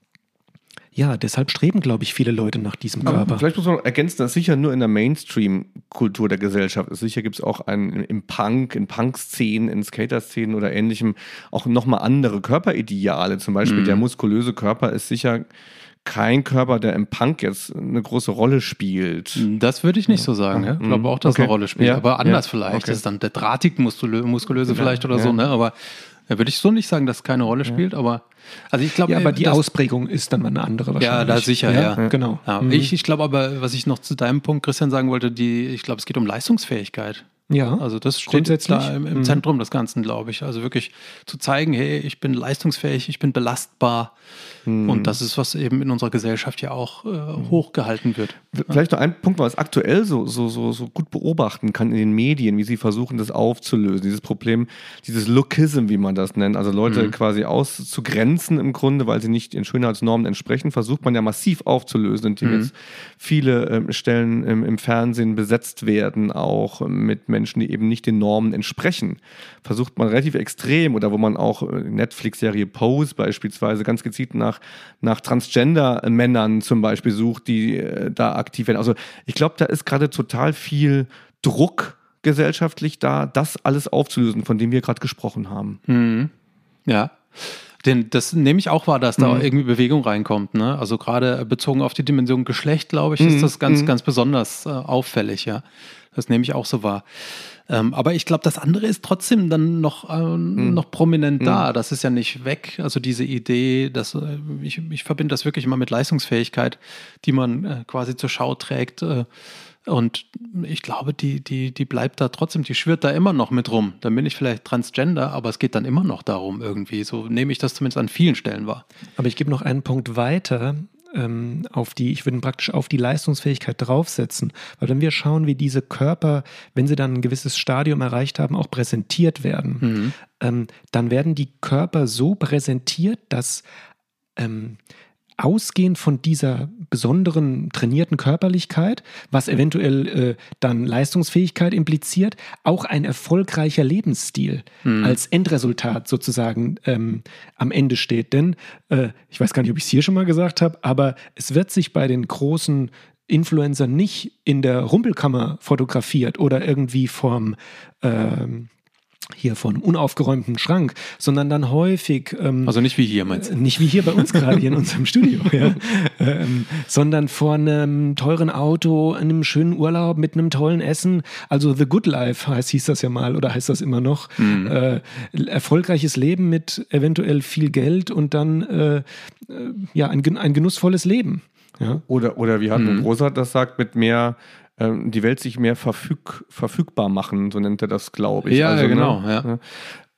ja, deshalb streben, glaube ich, viele Leute nach diesem Körper. Aber vielleicht muss man ergänzen, dass sicher nur in der Mainstream-Kultur der Gesellschaft ist. Sicher gibt es auch einen, im Punk, in Punk-Szenen, in Skater-Szenen oder ähnlichem auch nochmal andere Körperideale. Zum Beispiel mhm. der muskulöse Körper ist sicher kein Körper, der im Punk jetzt eine große Rolle spielt. Das würde ich nicht so sagen. Ja? Ich glaube auch, dass okay. eine Rolle spielt. Ja. Aber anders ja. vielleicht. Okay. Das ist dann der drahtig muskulöse vielleicht oder so. Ne? Aber da würde ich so nicht sagen, dass es keine Rolle spielt, aber also ich glaube, ja, aber die Ausprägung ist dann mal eine andere wahrscheinlich. Ja, da sicher, ja. ja. Genau. Ja, mhm. Ich, ich glaube aber, was ich noch zu deinem Punkt, Christian, sagen wollte, die, ich glaube, es geht um Leistungsfähigkeit. Ja. Also das steht da im, im mhm. Zentrum des Ganzen, glaube ich. Also wirklich zu zeigen, hey, ich bin leistungsfähig, ich bin belastbar. Mhm. Und das ist, was eben in unserer Gesellschaft ja auch äh, mhm. hochgehalten wird. Vielleicht noch ein Punkt, was aktuell so, so, so, so gut beobachten kann in den Medien, wie sie versuchen, das aufzulösen. Dieses Problem, dieses Lookism, wie man das nennt. Also Leute mhm. quasi auszugrenzen im Grunde, weil sie nicht den Schönheitsnormen entsprechen, versucht man ja massiv aufzulösen, indem mhm. jetzt viele ähm, Stellen im, im Fernsehen besetzt werden, auch mit Menschen, die eben nicht den Normen entsprechen. Versucht man relativ extrem oder wo man auch äh, Netflix-Serie Pose beispielsweise ganz gezielt nach, nach Transgender-Männern zum Beispiel sucht, die äh, da aktiv werden. Also ich glaube, da ist gerade total viel Druck gesellschaftlich da, das alles aufzulösen, von dem wir gerade gesprochen haben. Mhm. Ja. Den, das nehme ich auch wahr, dass da mhm. irgendwie Bewegung reinkommt. Ne? Also gerade bezogen auf die Dimension Geschlecht, glaube ich, mhm. ist das ganz, mhm. ganz besonders äh, auffällig, ja. Das nehme ich auch so wahr. Ähm, aber ich glaube, das andere ist trotzdem dann noch, äh, mhm. noch prominent da. Mhm. Das ist ja nicht weg. Also diese Idee, dass äh, ich, ich verbinde das wirklich immer mit Leistungsfähigkeit, die man äh, quasi zur Schau trägt. Äh, und ich glaube, die, die, die bleibt da trotzdem, die schwirrt da immer noch mit rum. Dann bin ich vielleicht Transgender, aber es geht dann immer noch darum irgendwie. So nehme ich das zumindest an vielen Stellen wahr. Aber ich gebe noch einen Punkt weiter. Ähm, auf die, ich würde praktisch auf die Leistungsfähigkeit draufsetzen. Weil wenn wir schauen, wie diese Körper, wenn sie dann ein gewisses Stadium erreicht haben, auch präsentiert werden, mhm. ähm, dann werden die Körper so präsentiert, dass ähm, ausgehend von dieser besonderen trainierten Körperlichkeit, was eventuell äh, dann Leistungsfähigkeit impliziert, auch ein erfolgreicher Lebensstil mhm. als Endresultat sozusagen ähm, am Ende steht. Denn äh, ich weiß gar nicht, ob ich es hier schon mal gesagt habe, aber es wird sich bei den großen Influencer nicht in der Rumpelkammer fotografiert oder irgendwie vom ähm, hier von einem unaufgeräumten Schrank, sondern dann häufig. Ähm, also nicht wie hier, meinst du? Nicht wie hier bei uns gerade hier in unserem Studio, ja. Ähm, sondern vor einem teuren Auto, einem schönen Urlaub mit einem tollen Essen. Also The Good Life heißt, hieß das ja mal oder heißt das immer noch. Mhm. Äh, erfolgreiches Leben mit eventuell viel Geld und dann äh, äh ja ein, ein genussvolles Leben. Ja. Oder, oder wie Hartmut mhm. Rosa das sagt, mit mehr ähm, die Welt sich mehr verfüg, verfügbar machen, so nennt er das, glaube ich. Ja, also, genau. Ne, ja.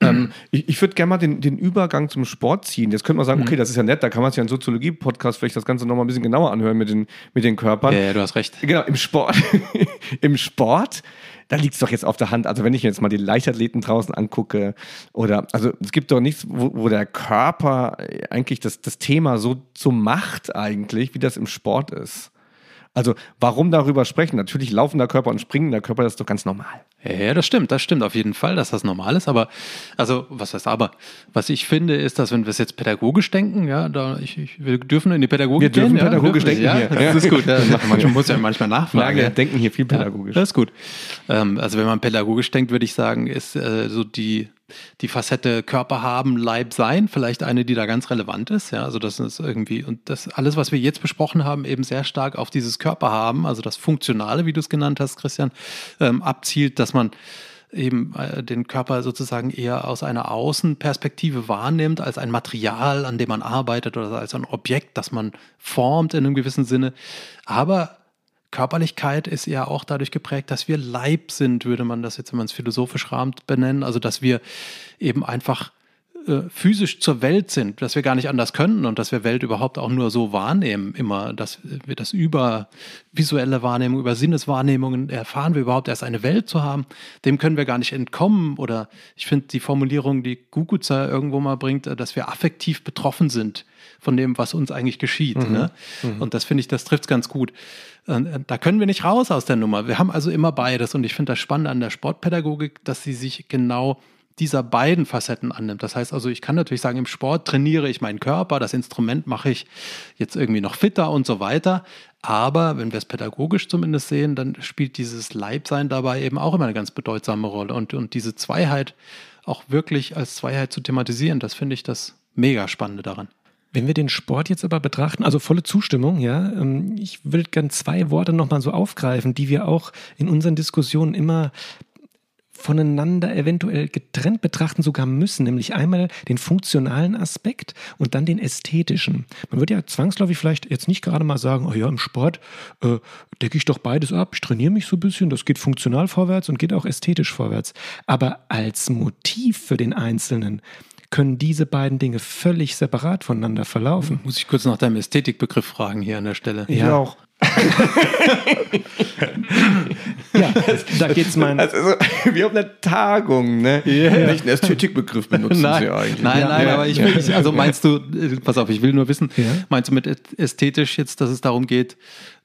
Ähm, ich, ich würde gerne mal den, den Übergang zum Sport ziehen. Jetzt könnte man sagen, mhm. okay, das ist ja nett, da kann man sich ja einen Soziologie-Podcast vielleicht das Ganze nochmal ein bisschen genauer anhören mit den, mit den Körpern. Ja, ja du hast recht. Genau, im Sport, im Sport, da liegt es doch jetzt auf der Hand. Also wenn ich jetzt mal die Leichtathleten draußen angucke oder, also es gibt doch nichts, wo, wo der Körper eigentlich das, das Thema so, so macht eigentlich, wie das im Sport ist. Also warum darüber sprechen? Natürlich laufender Körper und springender Körper, das ist doch ganz normal. Ja, das stimmt, das stimmt auf jeden Fall, dass das normal ist. Aber, also, was heißt aber? Was ich finde, ist, dass wenn wir es jetzt pädagogisch denken, ja, da, ich, ich, wir dürfen in die Pädagogik gehen. Wir dürfen gehen, pädagogisch ja, denken ja, hier. Das ist gut. Ja, man muss ja manchmal nachfragen. Ja, wir denken hier viel pädagogisch. Ja, das ist gut. Ähm, also wenn man pädagogisch denkt, würde ich sagen, ist äh, so die die Facette Körper haben, Leib sein, vielleicht eine, die da ganz relevant ist. Ja, also das ist irgendwie, und das alles, was wir jetzt besprochen haben, eben sehr stark auf dieses Körper haben, also das Funktionale, wie du es genannt hast, Christian, ähm, abzielt, dass man eben äh, den Körper sozusagen eher aus einer Außenperspektive wahrnimmt, als ein Material, an dem man arbeitet oder als ein Objekt, das man formt in einem gewissen Sinne. Aber Körperlichkeit ist ja auch dadurch geprägt, dass wir Leib sind, würde man das jetzt, wenn man es philosophisch rahmt, benennen. Also, dass wir eben einfach äh, physisch zur Welt sind, dass wir gar nicht anders können und dass wir Welt überhaupt auch nur so wahrnehmen, immer, dass wir das über visuelle Wahrnehmung, über Sinneswahrnehmungen erfahren wir überhaupt erst eine Welt zu haben, dem können wir gar nicht entkommen oder ich finde die Formulierung, die Guguza irgendwo mal bringt, äh, dass wir affektiv betroffen sind von dem, was uns eigentlich geschieht. Mhm. Ne? Mhm. Und das finde ich, das trifft es ganz gut. Äh, da können wir nicht raus aus der Nummer. Wir haben also immer beides und ich finde das Spannende an der Sportpädagogik, dass sie sich genau dieser beiden Facetten annimmt. Das heißt also, ich kann natürlich sagen, im Sport trainiere ich meinen Körper, das Instrument mache ich jetzt irgendwie noch fitter und so weiter. Aber wenn wir es pädagogisch zumindest sehen, dann spielt dieses Leibsein dabei eben auch immer eine ganz bedeutsame Rolle. Und, und diese Zweiheit auch wirklich als Zweiheit zu thematisieren, das finde ich das mega Spannende daran. Wenn wir den Sport jetzt aber betrachten, also volle Zustimmung, ja, ähm, ich will gerne zwei Worte nochmal so aufgreifen, die wir auch in unseren Diskussionen immer voneinander eventuell getrennt betrachten sogar müssen, nämlich einmal den funktionalen Aspekt und dann den ästhetischen. Man würde ja zwangsläufig vielleicht jetzt nicht gerade mal sagen, oh ja, im Sport äh, decke ich doch beides ab, ich trainiere mich so ein bisschen, das geht funktional vorwärts und geht auch ästhetisch vorwärts. Aber als Motiv für den Einzelnen können diese beiden Dinge völlig separat voneinander verlaufen. Muss ich kurz nach deinem Ästhetikbegriff fragen hier an der Stelle. Ja, ich auch. Ja, da geht's mein. Also, wir haben eine Tagung, ne? Yeah. Welchen Ästhetikbegriff benutzen nein, Sie eigentlich? Nein, ja, nein, ja, aber ich will, ja. also meinst du, äh, pass auf, ich will nur wissen, meinst du mit ästhetisch jetzt, dass es darum geht,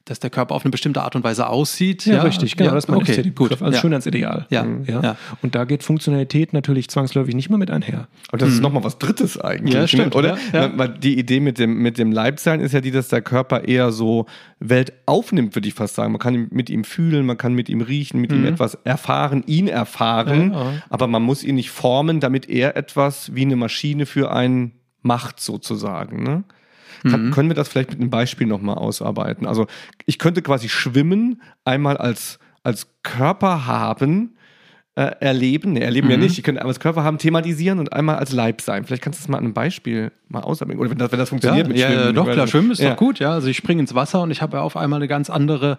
dass der Körper auf eine bestimmte Art und Weise aussieht. Ja, ja richtig, genau. Ja, das ist mein okay, gut. Also ja. Schönheitsideal. Ja. Ja. ja. Und da geht Funktionalität natürlich zwangsläufig nicht mehr mit einher. Und das mhm. ist nochmal was Drittes eigentlich. Ja, stimmt. Oder? Ja. Die Idee mit dem, mit dem Leibsein ist ja die, dass der Körper eher so Welt aufnimmt, würde ich fast sagen. Man kann mit ihm fühlen, man kann mit ihm riechen, mit mhm. ihm etwas erfahren, ihn erfahren. Aber man muss ihn nicht formen, damit er etwas wie eine Maschine für einen macht, sozusagen. Ne? Kann, mhm. Können wir das vielleicht mit einem Beispiel nochmal ausarbeiten? Also ich könnte quasi schwimmen, einmal als, als Körper haben, äh, erleben, ne, erleben mhm. ja nicht, ich könnte einmal als Körper haben, thematisieren und einmal als Leib sein. Vielleicht kannst du das mal an einem Beispiel mal ausarbeiten. Oder wenn das, wenn das funktioniert ja, mit ja, Schwimmen. Ja, doch, klar, Schwimmen ist ja. doch gut, ja. Also ich springe ins Wasser und ich habe ja auf einmal eine ganz andere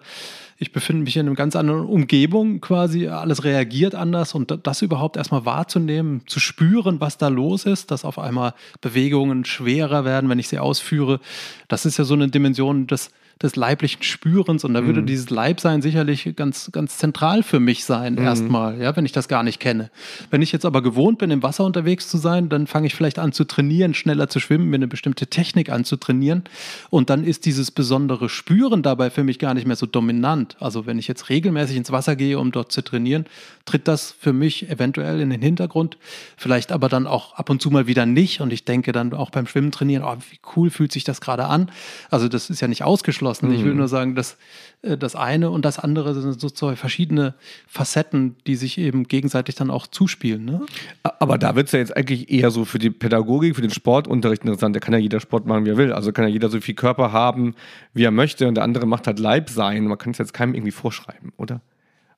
ich befinde mich in einer ganz anderen Umgebung quasi, alles reagiert anders und das überhaupt erstmal wahrzunehmen, zu spüren, was da los ist, dass auf einmal Bewegungen schwerer werden, wenn ich sie ausführe, das ist ja so eine Dimension des des leiblichen Spürens und da würde mhm. dieses Leibsein sicherlich ganz, ganz zentral für mich sein, mhm. erstmal, ja, wenn ich das gar nicht kenne. Wenn ich jetzt aber gewohnt bin, im Wasser unterwegs zu sein, dann fange ich vielleicht an zu trainieren, schneller zu schwimmen, mir eine bestimmte Technik anzutrainieren und dann ist dieses besondere Spüren dabei für mich gar nicht mehr so dominant. Also wenn ich jetzt regelmäßig ins Wasser gehe, um dort zu trainieren, tritt das für mich eventuell in den Hintergrund, vielleicht aber dann auch ab und zu mal wieder nicht und ich denke dann auch beim Schwimmen trainieren, oh, wie cool fühlt sich das gerade an. Also das ist ja nicht ausgeschlossen ausgeschlossen. Mhm. Ich will mhm. nur sagen, dass äh, das eine und das andere sind so zwei verschiedene Facetten, die sich eben gegenseitig dann auch zuspielen. Ne? Aber da wird es ja jetzt eigentlich eher so für die Pädagogik, für den Sportunterricht interessant. Da kann ja jeder Sport machen, wie er will. Also kann ja jeder so viel Körper haben, wie er möchte und der andere macht halt Leib sein. Man kann es jetzt keinem irgendwie vorschreiben, oder?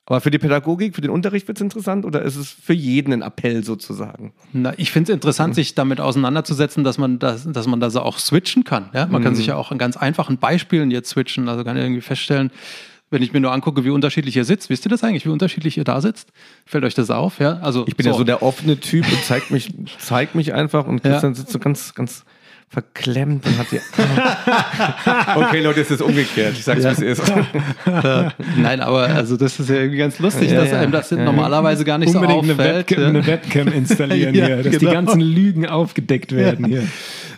Aber für die Pädagogik, für den Unterricht wird es interessant oder ist es für jeden ein Appell sozusagen? Na, ich finde es interessant, mhm. sich damit auseinanderzusetzen, dass man das, dass man da so auch switchen kann. Ja? Man mhm. kann sich ja auch an ganz einfachen Beispielen jetzt switchen. Also kann irgendwie feststellen, wenn ich mir nur angucke, wie unterschiedlich ihr sitzt, wisst ihr das eigentlich, wie unterschiedlich ihr da sitzt? Fällt euch das auf? Ja, also ich bin so. ja so der offene Typ und zeigt mich, zeigt mich einfach und Christian ja. sitzt so ganz, ganz verklemmt und hat sie. okay, Leute, es ist umgekehrt. Ich sag's, ja. wie es ist. Nein, aber also das ist ja irgendwie ganz lustig, ja, dass ja. einem das normalerweise gar nicht Unbedingt so auffällt. Eine, Webcam, eine Webcam installieren hier, dass genau. die ganzen Lügen aufgedeckt werden hier.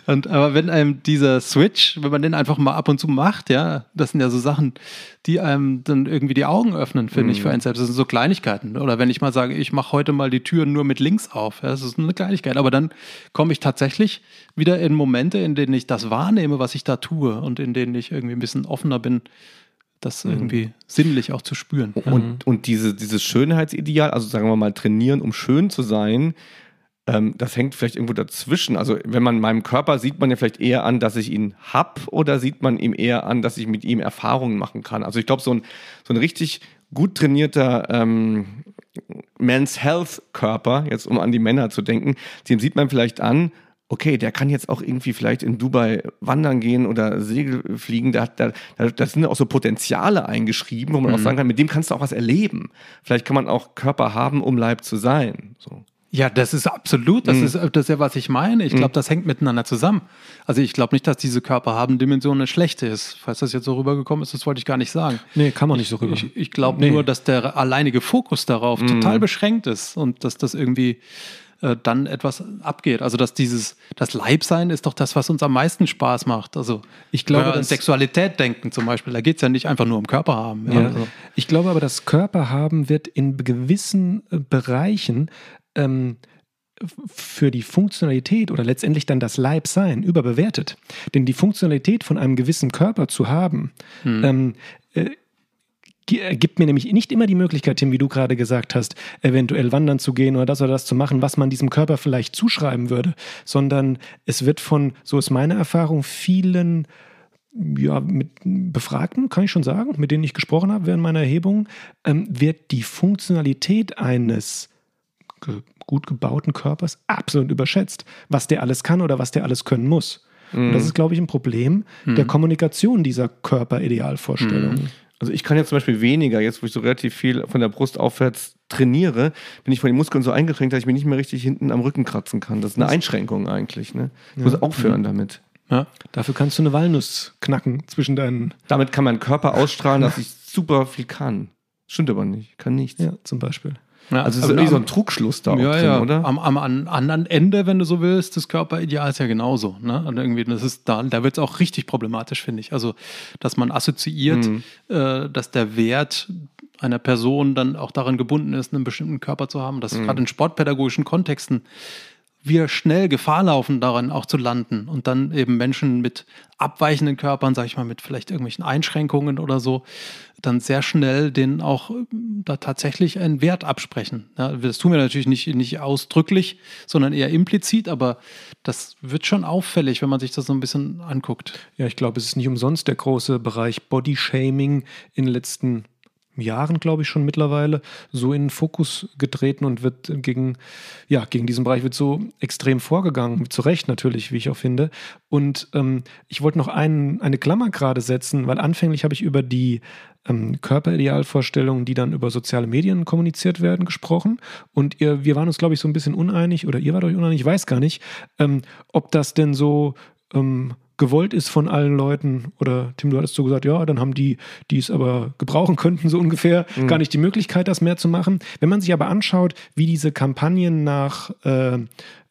Und, aber wenn einem dieser Switch, wenn man den einfach mal ab und zu macht, ja, das sind ja so Sachen, die einem dann irgendwie die Augen öffnen, finde mhm. ich, für einen selbst. Das sind so Kleinigkeiten. Oder wenn ich mal sage, ich mache heute mal die Türen nur mit links auf, ja, das ist eine Kleinigkeit. Aber dann komme ich tatsächlich wieder in Momente, in denen ich das wahrnehme, was ich da tue und in denen ich irgendwie ein bisschen offener bin, das mhm. irgendwie mhm. sinnlich auch zu spüren. Und, und diese, dieses Schönheitsideal, also sagen wir mal, trainieren, um schön zu sein, ähm, das hängt vielleicht irgendwo dazwischen. Also wenn man meinem Körper sieht man ja vielleicht eher an, dass ich ihn hab oder sieht man ihm eher an, dass ich mit ihm Erfahrungen machen kann. Also ich glaube, so ein, so ein richtig gut trainierter ähm, Men's Health Körper, jetzt um an die Männer zu denken, dem sieht man vielleicht an, okay, der kann jetzt auch irgendwie vielleicht in Dubai wandern gehen oder Segel fliegen. Da, da, da sind auch so Potenziale eingeschrieben, wo man mhm. auch sagen kann, mit dem kannst du auch was erleben. Vielleicht kann man auch Körper haben, um Leib zu sein. So. Ja, das ist absolut, das, mhm. ist, das ist ja, was ich meine. Ich glaube, mhm. das hängt miteinander zusammen. Also ich glaube nicht, dass diese Körperhaben-Dimension eine schlechte ist. Falls das jetzt so rübergekommen ist, das wollte ich gar nicht sagen. Nee, kann man nicht so rüber. Ich, ich glaube nee. nur, dass der alleinige Fokus darauf mhm. total beschränkt ist und dass das irgendwie äh, dann etwas abgeht. Also dass dieses, das Leibsein ist doch das, was uns am meisten Spaß macht. Also ich glaube, an Sexualität denken zum Beispiel, da geht es ja nicht einfach nur um Körper haben. Ja. Ja. Also. Ich glaube aber, das Körperhaben wird in gewissen äh, Bereichen ähm, für die Funktionalität oder letztendlich dann das Leibsein überbewertet. Denn die Funktionalität von einem gewissen Körper zu haben, hm. ähm, äh, gibt mir nämlich nicht immer die Möglichkeit, Tim, wie du gerade gesagt hast, eventuell wandern zu gehen oder das oder das zu machen, was man diesem Körper vielleicht zuschreiben würde, sondern es wird von, so ist meine Erfahrung, vielen ja, mit Befragten, kann ich schon sagen, mit denen ich gesprochen habe während meiner Erhebung, ähm, wird die Funktionalität eines ge gut gebauten Körpers absolut überschätzt, was der alles kann oder was der alles können muss. Mhm. Und das mhm. ist, glaube ich, ein Problem mhm. der Kommunikation dieser Körperidealvorstellung. Mhm. Also ich kann jetzt zum Beispiel weniger, jetzt wo ich so relativ viel von der Brust aufwärts trainiere, bin ich von den Muskeln so eingeschränkt, dass ich mich nicht mehr richtig hinten am Rücken kratzen kann. Das ist eine Einschränkung eigentlich. Ne? Ich ja. muss aufhören mhm. damit. Ja. Dafür kannst du eine Walnuss knacken zwischen deinen. Damit kann mein Körper ausstrahlen, dass ich super viel kann. Stimmt aber nicht. Kann nichts. Ja, zum Beispiel. Ja, also es ist irgendwie so ein Trugschluss da ja, drin, ja. oder? Am, am, anderen Ende, wenn du so willst, das Körperideal ist ja genauso. Ne? Und irgendwie, das ist da, da wird es auch richtig problematisch, finde ich. Also, dass man assoziiert, mhm. äh, dass der Wert einer Person dann auch daran gebunden ist, einen bestimmten Körper zu haben. Das mhm. gerade in sportpädagogischen Kontexten wir schnell Gefahr laufen, daran auch zu landen und dann eben Menschen mit abweichenden Körpern, sage ich mal, mit vielleicht irgendwelchen Einschränkungen oder so, dann sehr schnell denen auch äh, da tatsächlich einen Wert absprechen. Ja, das tun wir natürlich nicht, nicht ausdrücklich, sondern eher implizit, aber das wird schon auffällig, wenn man sich das so ein bisschen anguckt. Ja, ich glaube, es ist nicht umsonst der große Bereich Bodyshaming in den letzten Jahren, glaube ich, schon mittlerweile so in den Fokus getreten und wird gegen, ja, gegen diesen Bereich wird so extrem vorgegangen. Zu Recht natürlich, wie ich auch finde. Und ähm, ich wollte noch einen, eine Klammer gerade setzen, weil anfänglich habe ich über die ähm, Körperidealvorstellungen, die dann über soziale Medien kommuniziert werden, gesprochen. Und ihr, wir waren uns, glaube ich, so ein bisschen uneinig, oder ihr wart euch uneinig, ich weiß gar nicht, ähm, ob das denn so ähm, gewollt ist von allen Leuten. Oder Tim, du hattest so gesagt, ja, dann haben die, die es aber gebrauchen könnten, so ungefähr, mhm. gar nicht die Möglichkeit, das mehr zu machen. Wenn man sich aber anschaut, wie diese Kampagnen nach äh,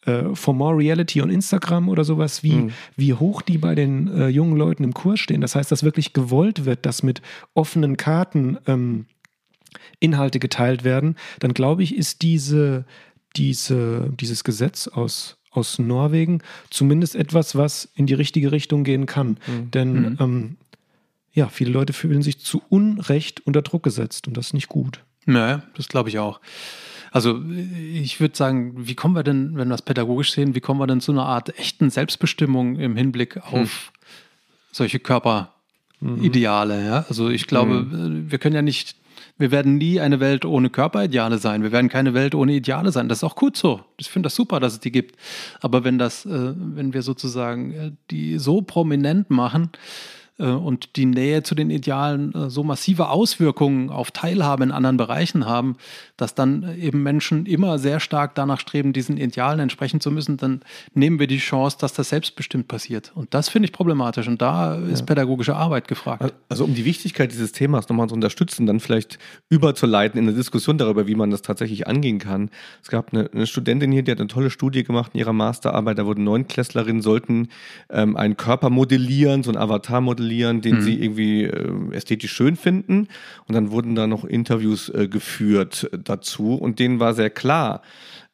äh, For More Reality und Instagram oder sowas, wie, mhm. wie hoch die bei den äh, jungen Leuten im Kurs stehen. Das heißt, dass wirklich gewollt wird, dass mit offenen Karten ähm, Inhalte geteilt werden, dann glaube ich, ist diese, diese, dieses Gesetz aus aus Norwegen zumindest etwas, was in die richtige Richtung gehen kann. Mhm. Denn mhm. Ähm, ja, viele Leute fühlen sich zu Unrecht unter Druck gesetzt und das ist nicht gut. Naja, das glaube ich auch. Also ich würde sagen, wie kommen wir denn, wenn wir das pädagogisch sehen, wie kommen wir denn zu einer Art echten Selbstbestimmung im Hinblick hm. auf hm. solche Körperideale? Ja? Also ich glaube, hm. wir können ja nicht wir werden nie eine Welt ohne Körperideale sein. Wir werden keine Welt ohne Ideale sein. Das ist auch gut so. Ich finde das super, dass es die gibt. Aber wenn das, äh, wenn wir sozusagen äh, die so prominent machen, und die Nähe zu den Idealen äh, so massive Auswirkungen auf Teilhabe in anderen Bereichen haben, dass dann eben Menschen immer sehr stark danach streben, diesen Idealen entsprechen zu müssen, dann nehmen wir die Chance, dass das selbstbestimmt passiert. Und das finde ich problematisch. Und da ist ja. pädagogische Arbeit gefragt. Also um die Wichtigkeit dieses Themas nochmal zu unterstützen, dann vielleicht überzuleiten in eine Diskussion darüber, wie man das tatsächlich angehen kann. Es gab eine, eine Studentin hier, die hat eine tolle Studie gemacht in ihrer Masterarbeit. Da wurden Neunklässlerinnen sollten ähm, einen Körper modellieren, so ein Avatar modellieren formulieren, den mhm. sie irgendwie äh, ästhetisch schön finden. Und dann wurden da noch Interviews äh, geführt dazu und denen war sehr klar,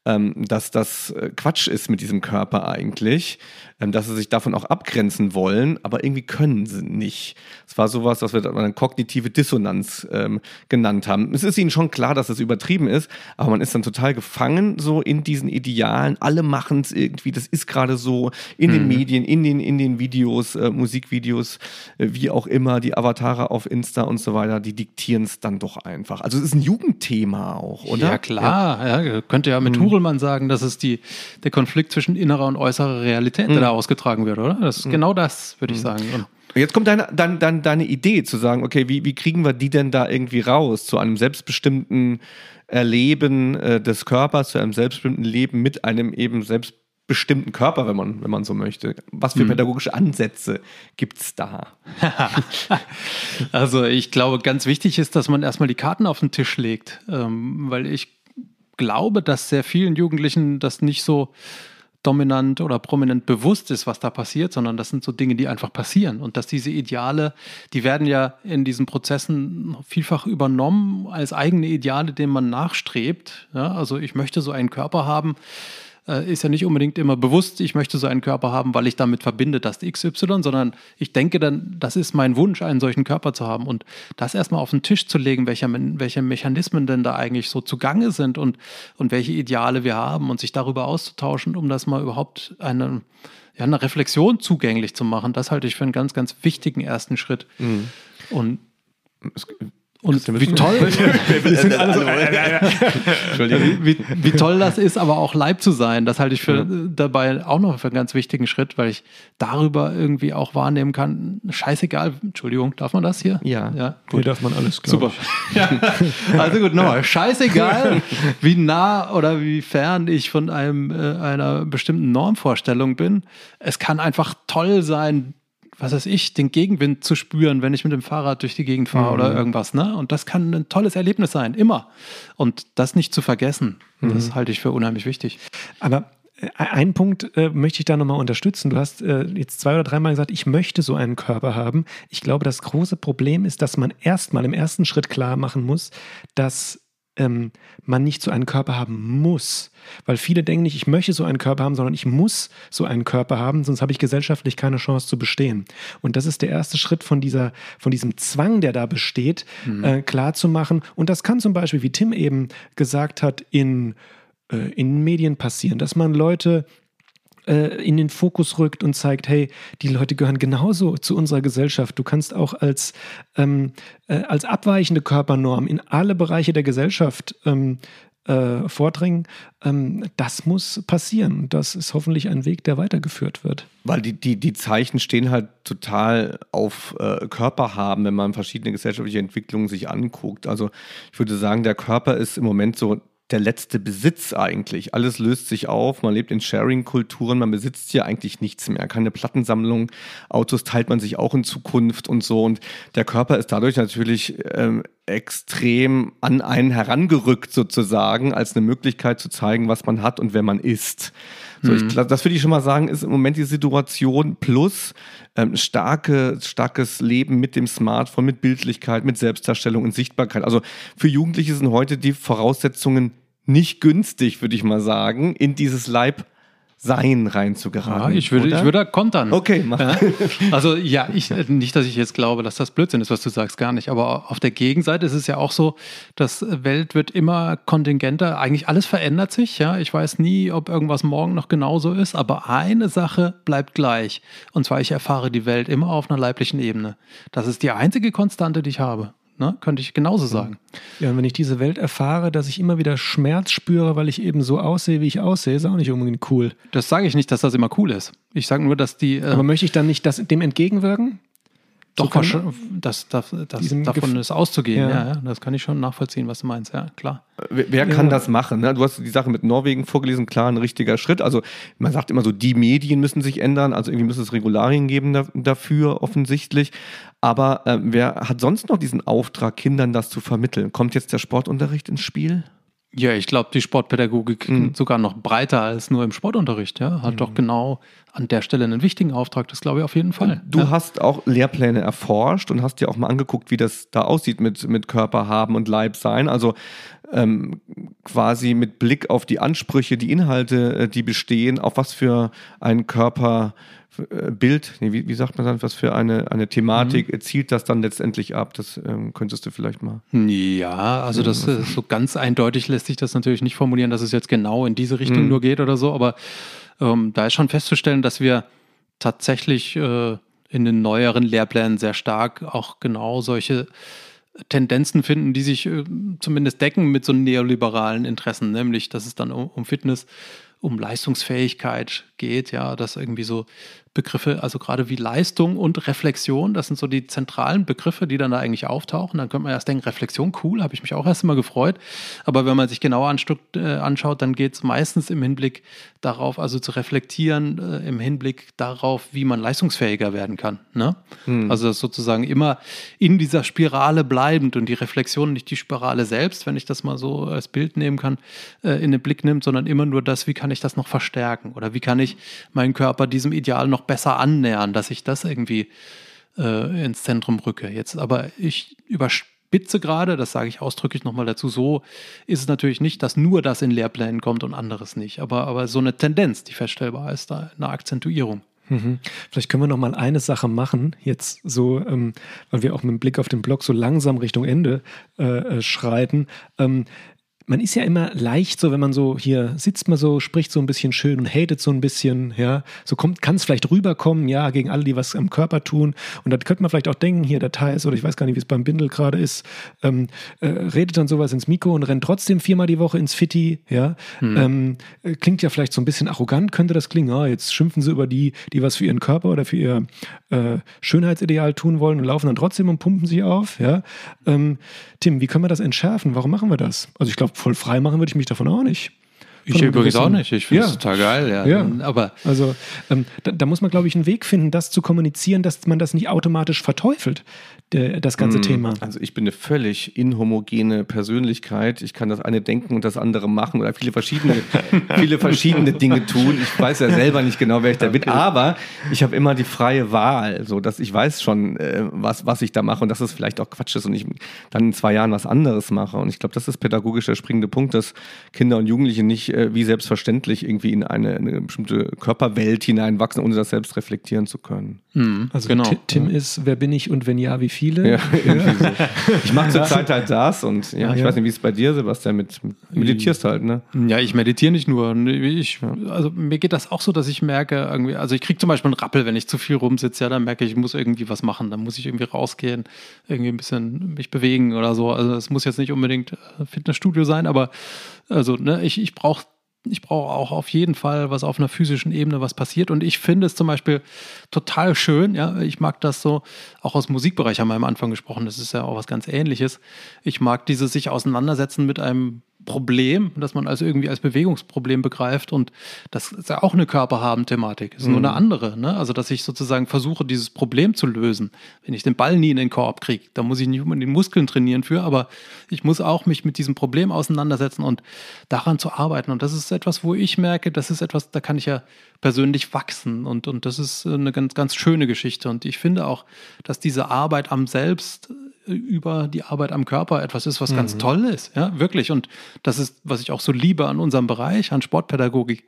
ähm, dass das äh, Quatsch ist mit diesem Körper eigentlich, dass sie sich davon auch abgrenzen wollen, aber irgendwie können sie nicht. Es war sowas, was wir dann eine kognitive Dissonanz ähm, genannt haben. Es ist ihnen schon klar, dass es übertrieben ist, aber man ist dann total gefangen so in diesen Idealen. Alle machen es irgendwie, das ist gerade so in mhm. den Medien, in den, in den Videos, äh, Musikvideos, äh, wie auch immer, die Avatare auf Insta und so weiter, die diktieren es dann doch einfach. Also es ist ein Jugendthema auch, oder? Ja, klar. Ja. ja könnte ja mit mhm. Hurelmann sagen, dass es die, der Konflikt zwischen innerer und äußerer Realität, mhm. Da ausgetragen wird, oder? Das ist mhm. genau das, würde ich mhm. sagen. Und Jetzt kommt deine, dann, dann deine Idee zu sagen, okay, wie, wie kriegen wir die denn da irgendwie raus zu einem selbstbestimmten Erleben äh, des Körpers, zu einem selbstbestimmten Leben mit einem eben selbstbestimmten Körper, wenn man, wenn man so möchte. Was für hm. pädagogische Ansätze gibt es da? also ich glaube, ganz wichtig ist, dass man erstmal die Karten auf den Tisch legt, ähm, weil ich glaube, dass sehr vielen Jugendlichen das nicht so dominant oder prominent bewusst ist, was da passiert, sondern das sind so Dinge, die einfach passieren. Und dass diese Ideale, die werden ja in diesen Prozessen vielfach übernommen als eigene Ideale, denen man nachstrebt. Ja, also ich möchte so einen Körper haben, äh, ist ja nicht unbedingt immer bewusst, ich möchte so einen Körper haben, weil ich damit verbinde, dass XY, sondern ich denke dann, das ist mein Wunsch, einen solchen Körper zu haben. Und das erstmal auf den Tisch zu legen, welche, welche Mechanismen denn da eigentlich so zugange sind und, und welche Ideale wir haben und sich darüber auszutauschen, um das mal überhaupt eine, ja, eine Reflexion zugänglich zu machen, das halte ich für einen ganz, ganz wichtigen ersten Schritt. Mhm. Und es, und wie toll, wie, wie, toll das ist, aber auch Leib zu sein, das halte ich für ja. dabei auch noch für einen ganz wichtigen Schritt, weil ich darüber irgendwie auch wahrnehmen kann, scheißegal, Entschuldigung, darf man das hier? Ja, ja gut. Hier darf man alles, Super. Ja. Also gut, nochmal, scheißegal, wie nah oder wie fern ich von einem, äh, einer bestimmten Normvorstellung bin. Es kann einfach toll sein, was weiß ich, den Gegenwind zu spüren, wenn ich mit dem Fahrrad durch die Gegend fahre mhm. oder irgendwas. Ne? Und das kann ein tolles Erlebnis sein, immer. Und das nicht zu vergessen, mhm. das halte ich für unheimlich wichtig. Aber äh, ein Punkt äh, möchte ich da nochmal unterstützen. Du hast äh, jetzt zwei oder dreimal gesagt, ich möchte so einen Körper haben. Ich glaube, das große Problem ist, dass man erstmal im ersten Schritt klar machen muss, dass ähm, man nicht so einen Körper haben muss. Weil viele denken nicht, ich möchte so einen Körper haben, sondern ich muss so einen Körper haben, sonst habe ich gesellschaftlich keine Chance zu bestehen. Und das ist der erste Schritt von, dieser, von diesem Zwang, der da besteht, mhm. äh, klar zu machen. Und das kann zum Beispiel, wie Tim eben gesagt hat, in, äh, in Medien passieren, dass man Leute äh, in den Fokus rückt und zeigt, hey, die Leute gehören genauso zu unserer Gesellschaft. Du kannst auch als, ähm, äh, als abweichende Körpernorm in alle Bereiche der Gesellschaft ähm, äh, vordringen. Ähm, das muss passieren. Das ist hoffentlich ein Weg, der weitergeführt wird. Weil die, die, die Zeichen stehen halt total auf äh, Körper haben, wenn man verschiedene gesellschaftliche Entwicklungen sich anguckt. Also ich würde sagen, der Körper ist im Moment so der letzte Besitz eigentlich. Alles löst sich auf, man lebt in Sharing-Kulturen, man besitzt hier eigentlich nichts mehr. Keine Plattensammlung, Autos teilt man sich auch in Zukunft und so. Und der Körper ist dadurch natürlich ähm, extrem an einen herangerückt sozusagen, als eine Möglichkeit zu zeigen, was man hat und wer man ist. So, mhm. ich, das würde ich schon mal sagen, ist im Moment die Situation plus ähm, starke, starkes Leben mit dem Smartphone, mit Bildlichkeit, mit Selbstdarstellung und Sichtbarkeit. Also für Jugendliche sind heute die Voraussetzungen nicht günstig, würde ich mal sagen, in dieses Leib sein reinzugeraten. Ja, ich würde, oder? ich würde kontern. Okay, mach. Ja? Also ja, ich, nicht, dass ich jetzt glaube, dass das Blödsinn ist, was du sagst, gar nicht. Aber auf der Gegenseite ist es ja auch so, dass Welt wird immer kontingenter. Eigentlich alles verändert sich. Ja, ich weiß nie, ob irgendwas morgen noch genauso ist. Aber eine Sache bleibt gleich. Und zwar, ich erfahre die Welt immer auf einer leiblichen Ebene. Das ist die einzige Konstante, die ich habe. Ne? Könnte ich genauso sagen. Ja, und wenn ich diese Welt erfahre, dass ich immer wieder Schmerz spüre, weil ich eben so aussehe, wie ich aussehe, ist auch nicht unbedingt cool. Das sage ich nicht, dass das immer cool ist. Ich sage nur, dass die. Äh Aber möchte ich dann nicht das, dem entgegenwirken? Doch, so schon, das, das, das davon ist auszugehen. Ja. ja. Ja, das kann ich schon nachvollziehen, was du meinst. Ja, klar. Wer, wer kann das machen? Ne? Du hast die Sache mit Norwegen vorgelesen, klar, ein richtiger Schritt. Also man sagt immer so, die Medien müssen sich ändern, also irgendwie müsste es Regularien geben da, dafür, offensichtlich. Aber äh, wer hat sonst noch diesen Auftrag, Kindern das zu vermitteln? Kommt jetzt der Sportunterricht ins Spiel? Ja, ich glaube, die Sportpädagogik mhm. sogar noch breiter als nur im Sportunterricht. Ja, hat mhm. doch genau an der Stelle einen wichtigen Auftrag. Das glaube ich auf jeden Fall. Du ja. hast auch Lehrpläne erforscht und hast dir auch mal angeguckt, wie das da aussieht mit, mit Körper haben und Leib sein. Also ähm, quasi mit Blick auf die Ansprüche, die Inhalte, äh, die bestehen, auf was für ein Körper Bild, nee, wie, wie, sagt man dann, was für eine, eine Thematik mhm. zielt das dann letztendlich ab? Das ähm, könntest du vielleicht mal. Ja, also das äh, so ganz eindeutig lässt sich das natürlich nicht formulieren, dass es jetzt genau in diese Richtung mhm. nur geht oder so, aber ähm, da ist schon festzustellen, dass wir tatsächlich äh, in den neueren Lehrplänen sehr stark auch genau solche Tendenzen finden, die sich äh, zumindest decken mit so neoliberalen Interessen, nämlich dass es dann um, um Fitness, um Leistungsfähigkeit geht, ja, dass irgendwie so Begriffe, also gerade wie Leistung und Reflexion, das sind so die zentralen Begriffe, die dann da eigentlich auftauchen. Dann könnte man erst denken, Reflexion, cool, habe ich mich auch erst immer gefreut. Aber wenn man sich genauer äh, anschaut, dann geht es meistens im Hinblick darauf, also zu reflektieren, äh, im Hinblick darauf, wie man leistungsfähiger werden kann. Ne? Hm. Also sozusagen immer in dieser Spirale bleibend und die Reflexion nicht die Spirale selbst, wenn ich das mal so als Bild nehmen kann, äh, in den Blick nimmt, sondern immer nur das, wie kann ich das noch verstärken oder wie kann ich meinen Körper diesem Ideal noch besser annähern, dass ich das irgendwie äh, ins Zentrum rücke. Jetzt aber ich überspitze gerade, das sage ich ausdrücklich nochmal dazu, so ist es natürlich nicht, dass nur das in Lehrplänen kommt und anderes nicht. Aber, aber so eine Tendenz, die feststellbar ist, da eine Akzentuierung. Mhm. Vielleicht können wir noch mal eine Sache machen, jetzt so, ähm, weil wir auch mit dem Blick auf den Blog so langsam Richtung Ende äh, äh schreiten. Ähm, man ist ja immer leicht so, wenn man so hier sitzt, man so, spricht so ein bisschen schön und hatet so ein bisschen, ja, so kommt, kann es vielleicht rüberkommen, ja, gegen alle, die was am Körper tun. Und dann könnte man vielleicht auch denken, hier, der Thais, oder ich weiß gar nicht, wie es beim Bindel gerade ist, ähm, äh, redet dann sowas ins Mikro und rennt trotzdem viermal die Woche ins Fitti, ja. Hm. Ähm, äh, klingt ja vielleicht so ein bisschen arrogant, könnte das klingen, ah, jetzt schimpfen sie über die, die was für ihren Körper oder für ihr äh, Schönheitsideal tun wollen und laufen dann trotzdem und pumpen sich auf, ja. Ähm, Tim, wie können wir das entschärfen? Warum machen wir das? Also ich glaube, voll frei machen würde ich mich davon auch nicht. Ich übrigens auch nicht. Ich finde es ja. total geil. Ja. ja. Aber also ähm, da, da, muss man, glaube ich, einen Weg finden, das zu kommunizieren, dass man das nicht automatisch verteufelt der, das ganze mm, Thema. Also ich bin eine völlig inhomogene Persönlichkeit. Ich kann das eine denken und das andere machen oder viele verschiedene, viele verschiedene Dinge tun. Ich weiß ja selber nicht genau, wer ich da bin, aber ich habe immer die freie Wahl, so dass ich weiß schon, äh, was, was ich da mache und dass es vielleicht auch Quatsch ist und ich dann in zwei Jahren was anderes mache. Und ich glaube, das ist pädagogisch der springende Punkt, dass Kinder und Jugendliche nicht äh, wie selbstverständlich irgendwie in eine, eine bestimmte Körperwelt hineinwachsen, ohne das selbst reflektieren zu können. Mhm, also genau. Tim ist, wer bin ich und wenn ja, wie viele? Ja, so. Ich mache zurzeit halt das und ja, ja ich ja. weiß nicht, wie es bei dir, Sebastian, mit, meditierst halt, ne? Ja, ich meditiere nicht nur. Ich, also mir geht das auch so, dass ich merke, irgendwie, also ich kriege zum Beispiel einen Rappel, wenn ich zu viel rumsitze, ja, dann merke ich, ich muss irgendwie was machen, dann muss ich irgendwie rausgehen, irgendwie ein bisschen mich bewegen oder so. Also es muss jetzt nicht unbedingt äh, Fitnessstudio sein, aber also, ne, ich, ich brauche ich brauche auch auf jeden Fall, was auf einer physischen Ebene was passiert. Und ich finde es zum Beispiel total schön, ja, ich mag das so, auch aus Musikbereich haben wir am Anfang gesprochen, das ist ja auch was ganz ähnliches. Ich mag dieses sich auseinandersetzen mit einem Problem, das man also irgendwie als Bewegungsproblem begreift und das ist ja auch eine Körperhaben-Thematik, ist mhm. nur eine andere. Ne? Also, dass ich sozusagen versuche, dieses Problem zu lösen. Wenn ich den Ball nie in den Korb kriege, da muss ich nicht unbedingt Muskeln trainieren für, aber ich muss auch mich mit diesem Problem auseinandersetzen und daran zu arbeiten. Und das ist etwas, wo ich merke, das ist etwas, da kann ich ja persönlich wachsen und, und das ist eine ganz, ganz schöne Geschichte. Und ich finde auch, dass diese Arbeit am Selbst über die Arbeit am Körper etwas ist, was mhm. ganz toll ist. Ja, wirklich. Und das ist, was ich auch so liebe an unserem Bereich, an Sportpädagogik.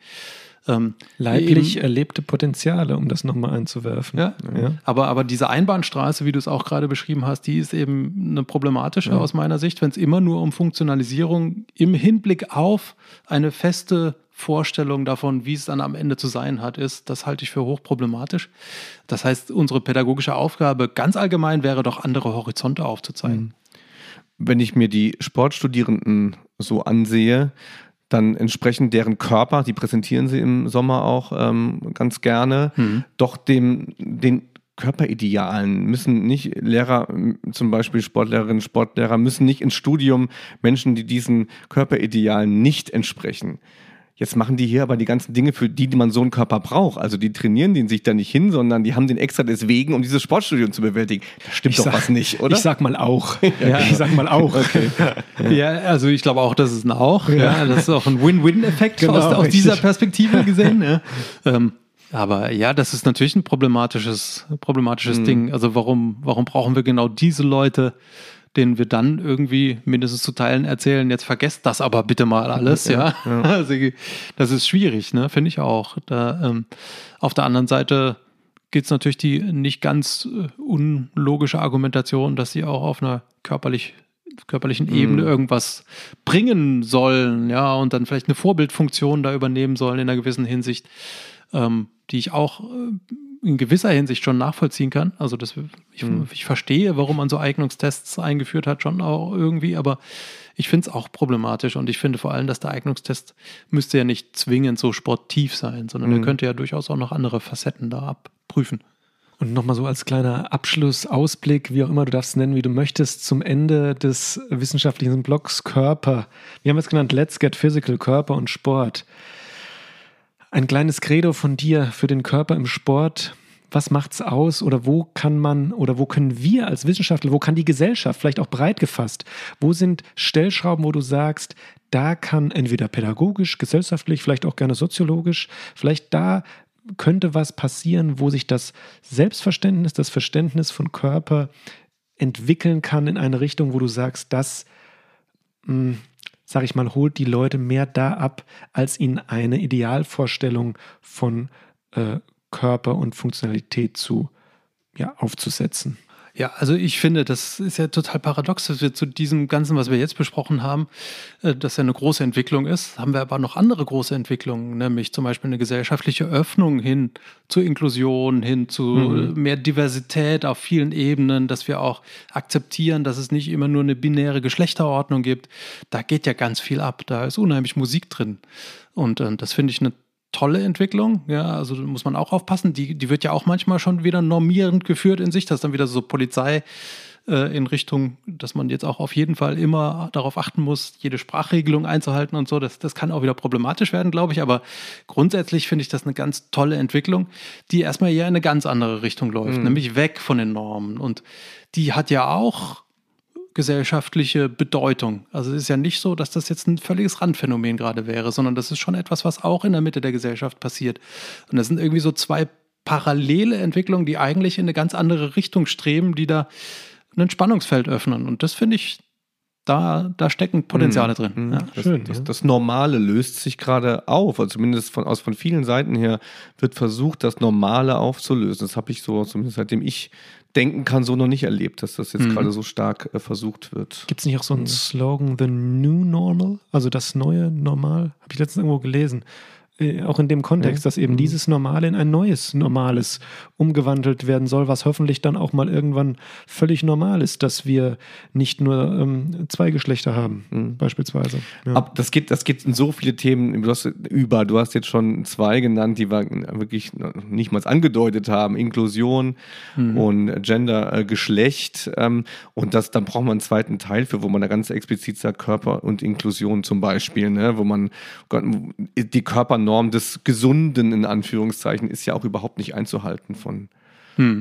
Ähm, Leiblich eben, erlebte Potenziale, um das nochmal einzuwerfen. Ja, ja, Aber, aber diese Einbahnstraße, wie du es auch gerade beschrieben hast, die ist eben eine problematische ja. aus meiner Sicht, wenn es immer nur um Funktionalisierung im Hinblick auf eine feste Vorstellung davon, wie es dann am Ende zu sein hat, ist, das halte ich für hochproblematisch. Das heißt, unsere pädagogische Aufgabe ganz allgemein wäre doch, andere Horizonte aufzuzeigen. Mhm. Wenn ich mir die Sportstudierenden so ansehe, dann entsprechend deren Körper, die präsentieren sie im Sommer auch ähm, ganz gerne, mhm. doch dem, den Körperidealen müssen nicht Lehrer, zum Beispiel Sportlehrerinnen, Sportlehrer, müssen nicht ins Studium Menschen, die diesen Körperidealen nicht entsprechen. Jetzt machen die hier aber die ganzen Dinge, für die, die man so einen Körper braucht. Also die trainieren den sich da nicht hin, sondern die haben den extra deswegen, um dieses Sportstudium zu bewältigen. Da stimmt ich doch sag, was nicht, oder? Ich sag mal auch. ja, ich sag mal auch. Okay. Ja, also ich glaube auch, das ist ein Auch. Ja. ja das ist auch ein Win-Win-Effekt genau, aus, aus dieser Perspektive gesehen. Ja. Ähm, aber ja, das ist natürlich ein problematisches, problematisches mhm. Ding. Also warum, warum brauchen wir genau diese Leute? Denen wir dann irgendwie mindestens zu Teilen erzählen, jetzt vergesst das aber bitte mal alles, ja. ja. Also, das ist schwierig, ne, finde ich auch. Da, ähm, auf der anderen Seite gibt es natürlich die nicht ganz äh, unlogische Argumentation, dass sie auch auf einer körperlich körperlichen Ebene mhm. irgendwas bringen sollen, ja, und dann vielleicht eine Vorbildfunktion da übernehmen sollen in einer gewissen Hinsicht, ähm, die ich auch äh, in gewisser Hinsicht schon nachvollziehen kann. Also das, ich, mhm. ich verstehe, warum man so Eignungstests eingeführt hat, schon auch irgendwie, aber ich finde es auch problematisch und ich finde vor allem, dass der Eignungstest müsste ja nicht zwingend so sportiv sein, sondern mhm. er könnte ja durchaus auch noch andere Facetten da abprüfen. Und nochmal so als kleiner Abschlussausblick, wie auch immer du darfst es nennen, wie du möchtest, zum Ende des wissenschaftlichen Blogs Körper. Wir haben es genannt Let's Get Physical, Körper und Sport. Ein kleines Credo von dir für den Körper im Sport. Was macht's aus oder wo kann man oder wo können wir als Wissenschaftler, wo kann die Gesellschaft, vielleicht auch breit gefasst, wo sind Stellschrauben, wo du sagst, da kann entweder pädagogisch, gesellschaftlich, vielleicht auch gerne soziologisch, vielleicht da könnte was passieren, wo sich das Selbstverständnis, das Verständnis von Körper entwickeln kann in eine Richtung, wo du sagst, das mh, hm, sag ich mal, holt die Leute mehr da ab, als ihnen eine Idealvorstellung von äh, Körper und Funktionalität zu ja, aufzusetzen. Ja, also ich finde, das ist ja total paradox, dass wir zu diesem Ganzen, was wir jetzt besprochen haben, äh, dass ja eine große Entwicklung ist, haben wir aber noch andere große Entwicklungen, nämlich zum Beispiel eine gesellschaftliche Öffnung hin zur Inklusion, hin zu mhm. mehr Diversität auf vielen Ebenen, dass wir auch akzeptieren, dass es nicht immer nur eine binäre Geschlechterordnung gibt. Da geht ja ganz viel ab, da ist unheimlich Musik drin. Und äh, das finde ich eine tolle Entwicklung. Ja, also muss man auch aufpassen. Die, die wird ja auch manchmal schon wieder normierend geführt in sich. Das ist dann wieder so Polizei äh, in Richtung, dass man jetzt auch auf jeden Fall immer darauf achten muss, jede Sprachregelung einzuhalten und so. Das, das kann auch wieder problematisch werden, glaube ich. Aber grundsätzlich finde ich das eine ganz tolle Entwicklung, die erstmal eher in eine ganz andere Richtung läuft, mhm. nämlich weg von den Normen. Und die hat ja auch gesellschaftliche Bedeutung. Also es ist ja nicht so, dass das jetzt ein völliges Randphänomen gerade wäre, sondern das ist schon etwas, was auch in der Mitte der Gesellschaft passiert. Und das sind irgendwie so zwei parallele Entwicklungen, die eigentlich in eine ganz andere Richtung streben, die da ein Spannungsfeld öffnen. Und das finde ich da, da stecken Potenziale drin. Mhm. Ja. Das, schön, das, ja. das Normale löst sich gerade auf, also zumindest von, aus von vielen Seiten her wird versucht, das Normale aufzulösen. Das habe ich so, zumindest seitdem ich denken kann, so noch nicht erlebt, dass das jetzt Mhm. gerade so stark äh, versucht wird. Gibt es nicht auch so einen Slogan, The New Normal? Also das neue Normal? Habe ich letztens irgendwo gelesen. Äh, auch in dem Kontext, dass eben dieses Normale in ein neues Normales umgewandelt werden soll, was hoffentlich dann auch mal irgendwann völlig normal ist, dass wir nicht nur ähm, zwei Geschlechter haben, beispielsweise. Ja. Ab, das, geht, das geht in so viele Themen du hast, über. Du hast jetzt schon zwei genannt, die wir wirklich noch nicht mal angedeutet haben: Inklusion und Gender, äh, Geschlecht. Ähm, und das, dann braucht man einen zweiten Teil für, wo man da ganz explizit sagt: Körper und Inklusion zum Beispiel, ne? wo man die Körpernorm des Gesunden in Anführungszeichen ist ja auch überhaupt nicht einzuhalten von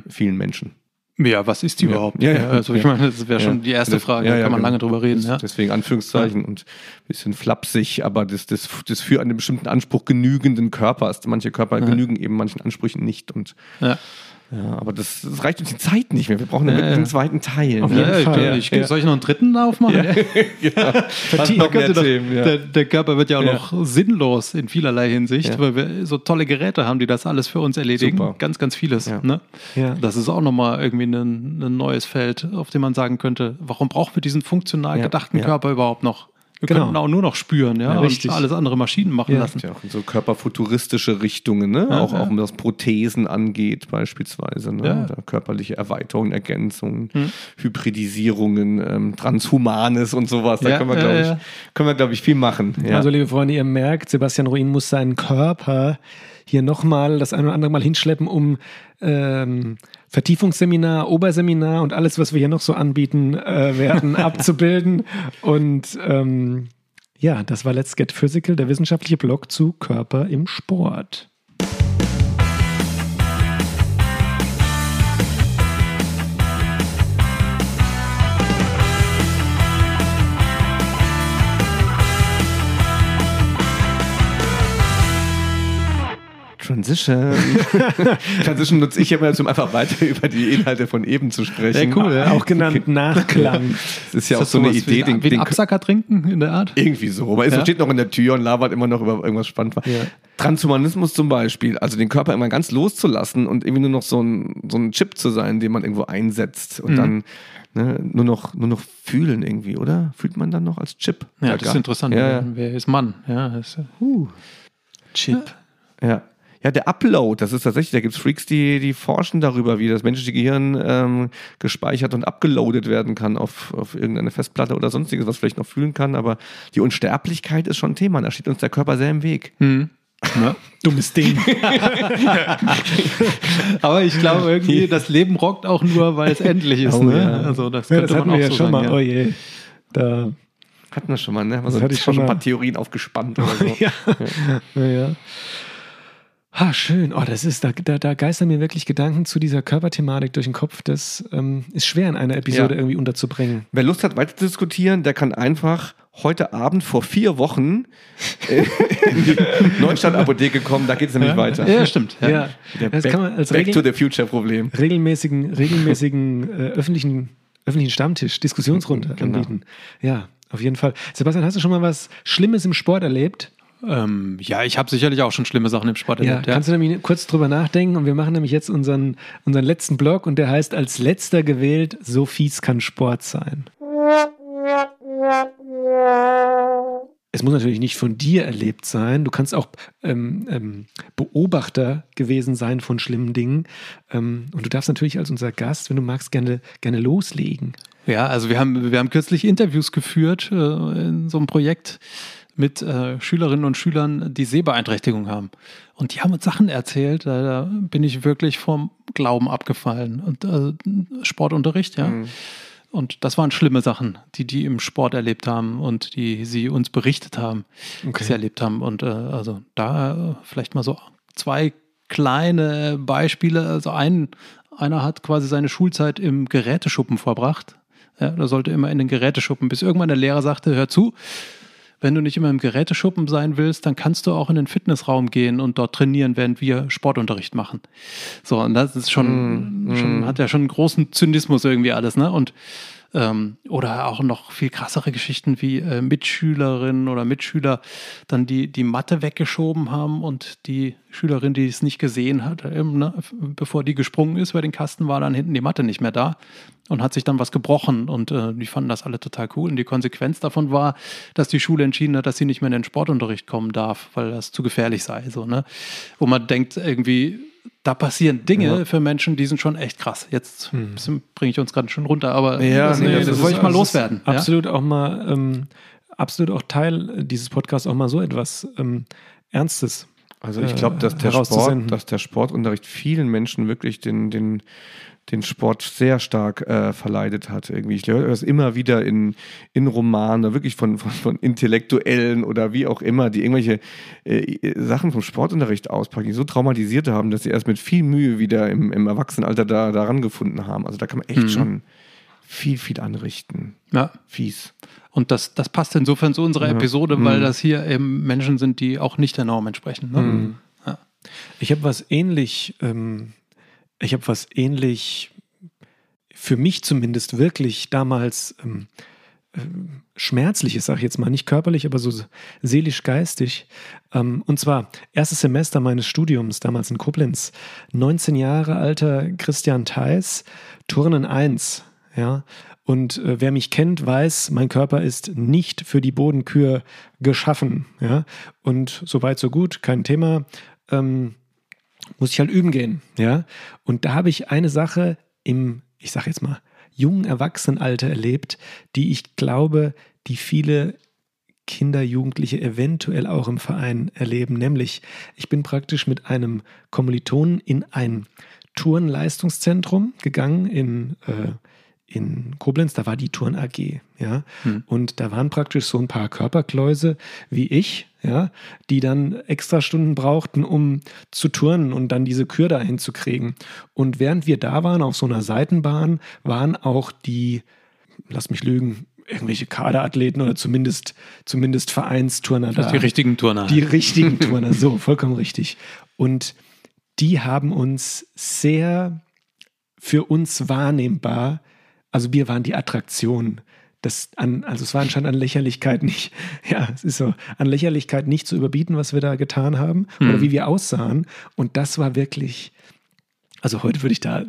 vielen Menschen. Ja, was ist die Ja. überhaupt? Ja, ja. Also ich meine, das wäre schon die erste Frage, da kann man genau. lange drüber reden. Deswegen Anführungszeichen und ein bisschen flapsig, aber das, das, das für einen bestimmten Anspruch genügenden Körpers. Manche Körper genügen eben manchen Ansprüchen nicht. Und Ja. aber das, das reicht uns die Zeit nicht mehr. Wir brauchen ja, Ja, wirklich ja. einen zweiten Teil. Auf ne? jeden Ja, ich, Fall. ich, soll ich noch einen dritten aufmachen? Man noch mehr könnte doch, Themen, ja. der, der Körper wird ja auch Ja. noch sinnlos in vielerlei Hinsicht, Ja. weil wir so tolle Geräte haben, die das alles für uns erledigen. Super. Ganz, ganz vieles. Ja. Ne? Ja. Das ist auch nochmal irgendwie ein, ein neues Feld, auf dem man sagen könnte, warum brauchen wir diesen funktional Ja. gedachten Ja. Körper überhaupt noch? Wir Genau. könnten auch nur noch spüren, ja, Ja, und richtig. alles andere Maschinen machen Ja. lassen. Ja, auch in so körperfuturistische Richtungen, ne? Ja, auch, ja. auch was Prothesen angeht, beispielsweise. Ne? Ja. Oder körperliche Erweiterungen, Ergänzungen, Hm. Hybridisierungen, ähm, Transhumanes und sowas. Da Ja, können wir, glaube ich, ja. können wir, glaube ich, viel machen. Ja. Also, liebe Freunde, ihr merkt, Sebastian Ruin muss seinen Körper hier nochmal das ein oder andere Mal hinschleppen, um ähm, Vertiefungsseminar, Oberseminar und alles, was wir hier noch so anbieten äh, werden, abzubilden. Und ähm, ja, das war Let's Get Physical, der wissenschaftliche Blog zu Körper im Sport. Transition. Transition nutze ich immer, um einfach weiter über die Inhalte von eben zu sprechen. Ja, cool, ja. Auch genannt Nachklang. Das ist ja auch das so eine Idee, wie, den, wie den Absacker trinken in der Art? Irgendwie so. Man ist, Ja. steht noch in der Tür und labert immer noch über irgendwas spannend war. Ja. Transhumanismus zum Beispiel, also den Körper immer ganz loszulassen und irgendwie nur noch so ein, so ein Chip zu sein, den man irgendwo einsetzt und Mhm. dann ne, nur, noch, nur noch fühlen irgendwie, oder? Fühlt man dann noch als Chip? Ja, das ist interessant. Ja. Wer ist Mann? Ja, ist, Chip. Ja. Ja, der Upload, das ist tatsächlich, da gibt es Freaks, die, die forschen darüber, wie das menschliche Gehirn ähm, gespeichert und abgeloadet werden kann auf, auf irgendeine Festplatte oder sonstiges, was vielleicht noch fühlen kann. Aber die Unsterblichkeit ist schon ein Thema. Da steht uns der Körper sehr im Weg. Hm. Dummes Ding. Aber ich glaube irgendwie, das Leben rockt auch nur, weil es endlich ist. Oh, ne? ja. Also das Ja, könnte das hatten man wir auch ja so schon sagen. mal. Oh je. Da, Hatten wir schon mal, ne? Also, hatte ich schon schon ein mal. paar Theorien aufgespannt oder so. ja. ja, ja. Ah, schön. Oh, das ist, da, da, da geistern mir wirklich Gedanken zu dieser Körperthematik durch den Kopf. Das ähm, ist schwer in einer Episode Ja. irgendwie unterzubringen. Wer Lust hat, weiter zu diskutieren, der kann einfach heute Abend vor vier Wochen äh, in die Neustadt-Apotheke kommen. Da geht es nämlich weiter. Ja, stimmt. Ja. Ja, Der das back, kann man als back to the future Problem. regelmäßigen, regelmäßigen äh, öffentlichen, öffentlichen Stammtisch, Diskussionsrunde Genau. anbieten. Ja, auf jeden Fall. Sebastian, hast du schon mal was Schlimmes im Sport erlebt? Ähm, ja, ich habe sicherlich auch schon schlimme Sachen im Sport Ja, erlebt. Ja. kannst du nämlich kurz drüber nachdenken und wir machen nämlich jetzt unseren, unseren letzten Blog und der heißt als letzter gewählt, so fies kann Sport sein. Es muss natürlich nicht von dir erlebt sein. Du kannst auch ähm, ähm, Beobachter gewesen sein von schlimmen Dingen. Ähm, und du darfst natürlich als unser Gast, wenn du magst, gerne, gerne loslegen. Ja, also wir haben, wir haben kürzlich Interviews geführt äh, in so einem Projekt mit äh, Schülerinnen und Schülern, die Sehbeeinträchtigung haben. Und die haben uns Sachen erzählt, da, da bin ich wirklich vom Glauben abgefallen. Und äh, Sportunterricht, ja. Mhm. Und das waren schlimme Sachen, die die im Sport erlebt haben und die sie uns berichtet haben, Okay. die sie erlebt haben. Und äh, also da äh, vielleicht mal so zwei kleine Beispiele. Also ein, einer hat quasi seine Schulzeit im Geräteschuppen verbracht. Ja, da sollte immer in den Geräteschuppen, bis irgendwann der Lehrer sagte, hör zu, wenn du nicht immer im Geräteschuppen sein willst, dann kannst du auch in den Fitnessraum gehen und dort trainieren, während wir Sportunterricht machen. So, und das ist schon, Mm, schon hat ja schon einen großen Zynismus irgendwie alles, ne? Und Ähm, oder auch noch viel krassere Geschichten wie äh, Mitschülerinnen oder Mitschüler dann die, die Matte weggeschoben haben und die Schülerin, die es nicht gesehen hat, ähm, ne, bevor die gesprungen ist über den Kasten, war dann hinten die Matte nicht mehr da und hat sich dann was gebrochen und äh, die fanden das alle total cool und die Konsequenz davon war, dass die Schule entschieden hat, dass sie nicht mehr in den Sportunterricht kommen darf, weil das zu gefährlich sei, so, ne? Wo man denkt irgendwie, da passieren Dinge ja. für Menschen, die sind schon echt krass. Jetzt hm. bringe ich uns gerade schon runter, aber ja, das, nee, das, das wollte ich mal loswerden. Absolut ja? auch mal, ähm, absolut auch Teil dieses Podcasts auch mal so etwas ähm, Ernstes. Also ich glaube, dass der Sport, dass der Sportunterricht vielen Menschen wirklich den, den, den Sport sehr stark äh, verleidet hat. Irgendwie. Ich höre das immer wieder in, in Romanen, wirklich von, von, von Intellektuellen oder wie auch immer, die irgendwelche äh, Sachen vom Sportunterricht auspacken, die so traumatisiert haben, dass sie erst mit viel Mühe wieder im, im Erwachsenenalter da, daran gefunden haben. Also da kann man echt mhm. schon viel, viel anrichten. Ja. Fies. Und das, das passt insofern zu unserer ja. Episode, weil mhm. das hier eben Menschen sind, die auch nicht der Norm entsprechen. Ne? Mhm. Ja. Ich habe was ähnlich ähm, ich habe was ähnlich, für mich zumindest wirklich damals ähm, äh, schmerzliches, sag ich jetzt mal, nicht körperlich, aber so seelisch-geistig. Ähm, und zwar erstes Semester meines Studiums, damals in Koblenz, 19 Jahre alter Christian Theis, Turnen 1, ja, und äh, wer mich kennt, weiß, mein Körper ist nicht für die Bodenkür geschaffen. Ja? Und soweit, so gut, kein Thema. Ähm, muss ich halt üben gehen. Ja? Und da habe ich eine Sache im, ich sage jetzt mal, jungen Erwachsenenalter erlebt, die ich glaube, die viele Kinder, Jugendliche eventuell auch im Verein erleben. Nämlich, ich bin praktisch mit einem Kommilitonen in ein Tourenleistungszentrum gegangen in äh, in Koblenz, da war die Turn AG, ja. Hm. Und da waren praktisch so ein paar Körperkläuse wie ich, ja, die dann extra Stunden brauchten, um zu turnen und dann diese Kür da hinzukriegen. Und während wir da waren auf so einer Seitenbahn, waren auch die, lass mich lügen, irgendwelche Kaderathleten oder zumindest, zumindest Vereinsturner da. Die richtigen Turner. Die richtigen Turner, so, vollkommen richtig. Und die haben uns sehr für uns wahrnehmbar also wir waren die Attraktion. Das an, also es war anscheinend an Lächerlichkeit nicht, ja, es ist so, an Lächerlichkeit nicht zu überbieten, was wir da getan haben mhm. oder wie wir aussahen. Und das war wirklich, also heute würde ich da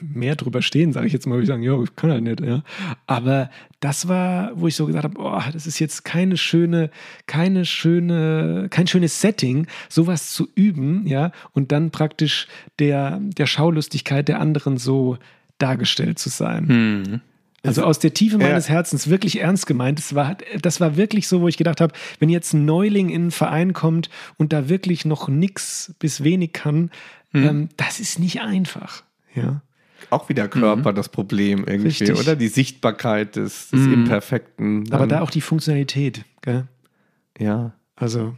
mehr drüber stehen, sage ich jetzt mal, würde ich sagen, ja, ich kann halt nicht, ja. Aber das war, wo ich so gesagt habe, boah, das ist jetzt keine schöne, keine schöne, kein schönes Setting, sowas zu üben, ja, und dann praktisch der, der Schaulustigkeit der anderen so dargestellt zu sein. Hm. Also aus der Tiefe meines ja. Herzens wirklich ernst gemeint. Das war, das war wirklich so, wo ich gedacht habe, wenn jetzt ein Neuling in einen Verein kommt und da wirklich noch nichts bis wenig kann, hm. ähm, das ist nicht einfach. Ja. Auch wieder Körper mhm. das Problem irgendwie, Richtig. oder? Die Sichtbarkeit des, des mhm. Imperfekten. Aber da auch die Funktionalität, gell? Ja. Also,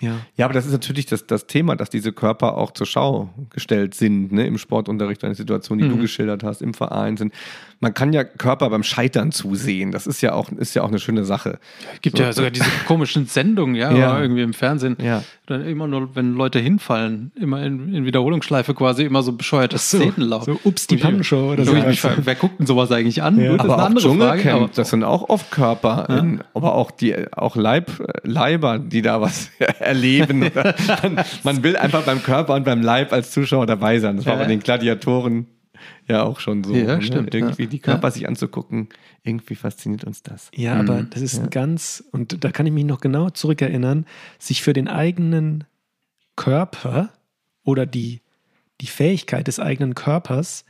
ja. ja, aber das ist natürlich das, das Thema, dass diese Körper auch zur Schau gestellt sind, ne? im Sportunterricht, eine Situation, die mhm. du geschildert hast, im Verein sind. Man kann ja Körper beim Scheitern zusehen. Das ist ja auch, ist ja auch eine schöne Sache. Es gibt so, ja sogar diese komischen Sendungen, ja, ja. irgendwie im Fernsehen. Ja. Dann immer nur, wenn Leute hinfallen, immer in, in Wiederholungsschleife quasi immer so bescheuerte so, Szenen laufen. So, ups, die Pannenshow oder so. Mich, wer guckt denn sowas eigentlich an? Ja. aber auch Dschungelcamp, das sind auch oft Körper, ja. in, aber auch die, auch Leib, Leiber, die da was erleben. man, man, will einfach beim Körper und beim Leib als Zuschauer dabei sein. Das war bei den Gladiatoren ja auch schon so. Ja, ne? stimmt. Irgendwie die Körper ja. sich anzugucken, irgendwie fasziniert uns das. Ja, mhm. aber das ist ja. ein ganz, und da kann ich mich noch genau zurückerinnern, sich für den eigenen Körper oder die, die Fähigkeit des eigenen Körpers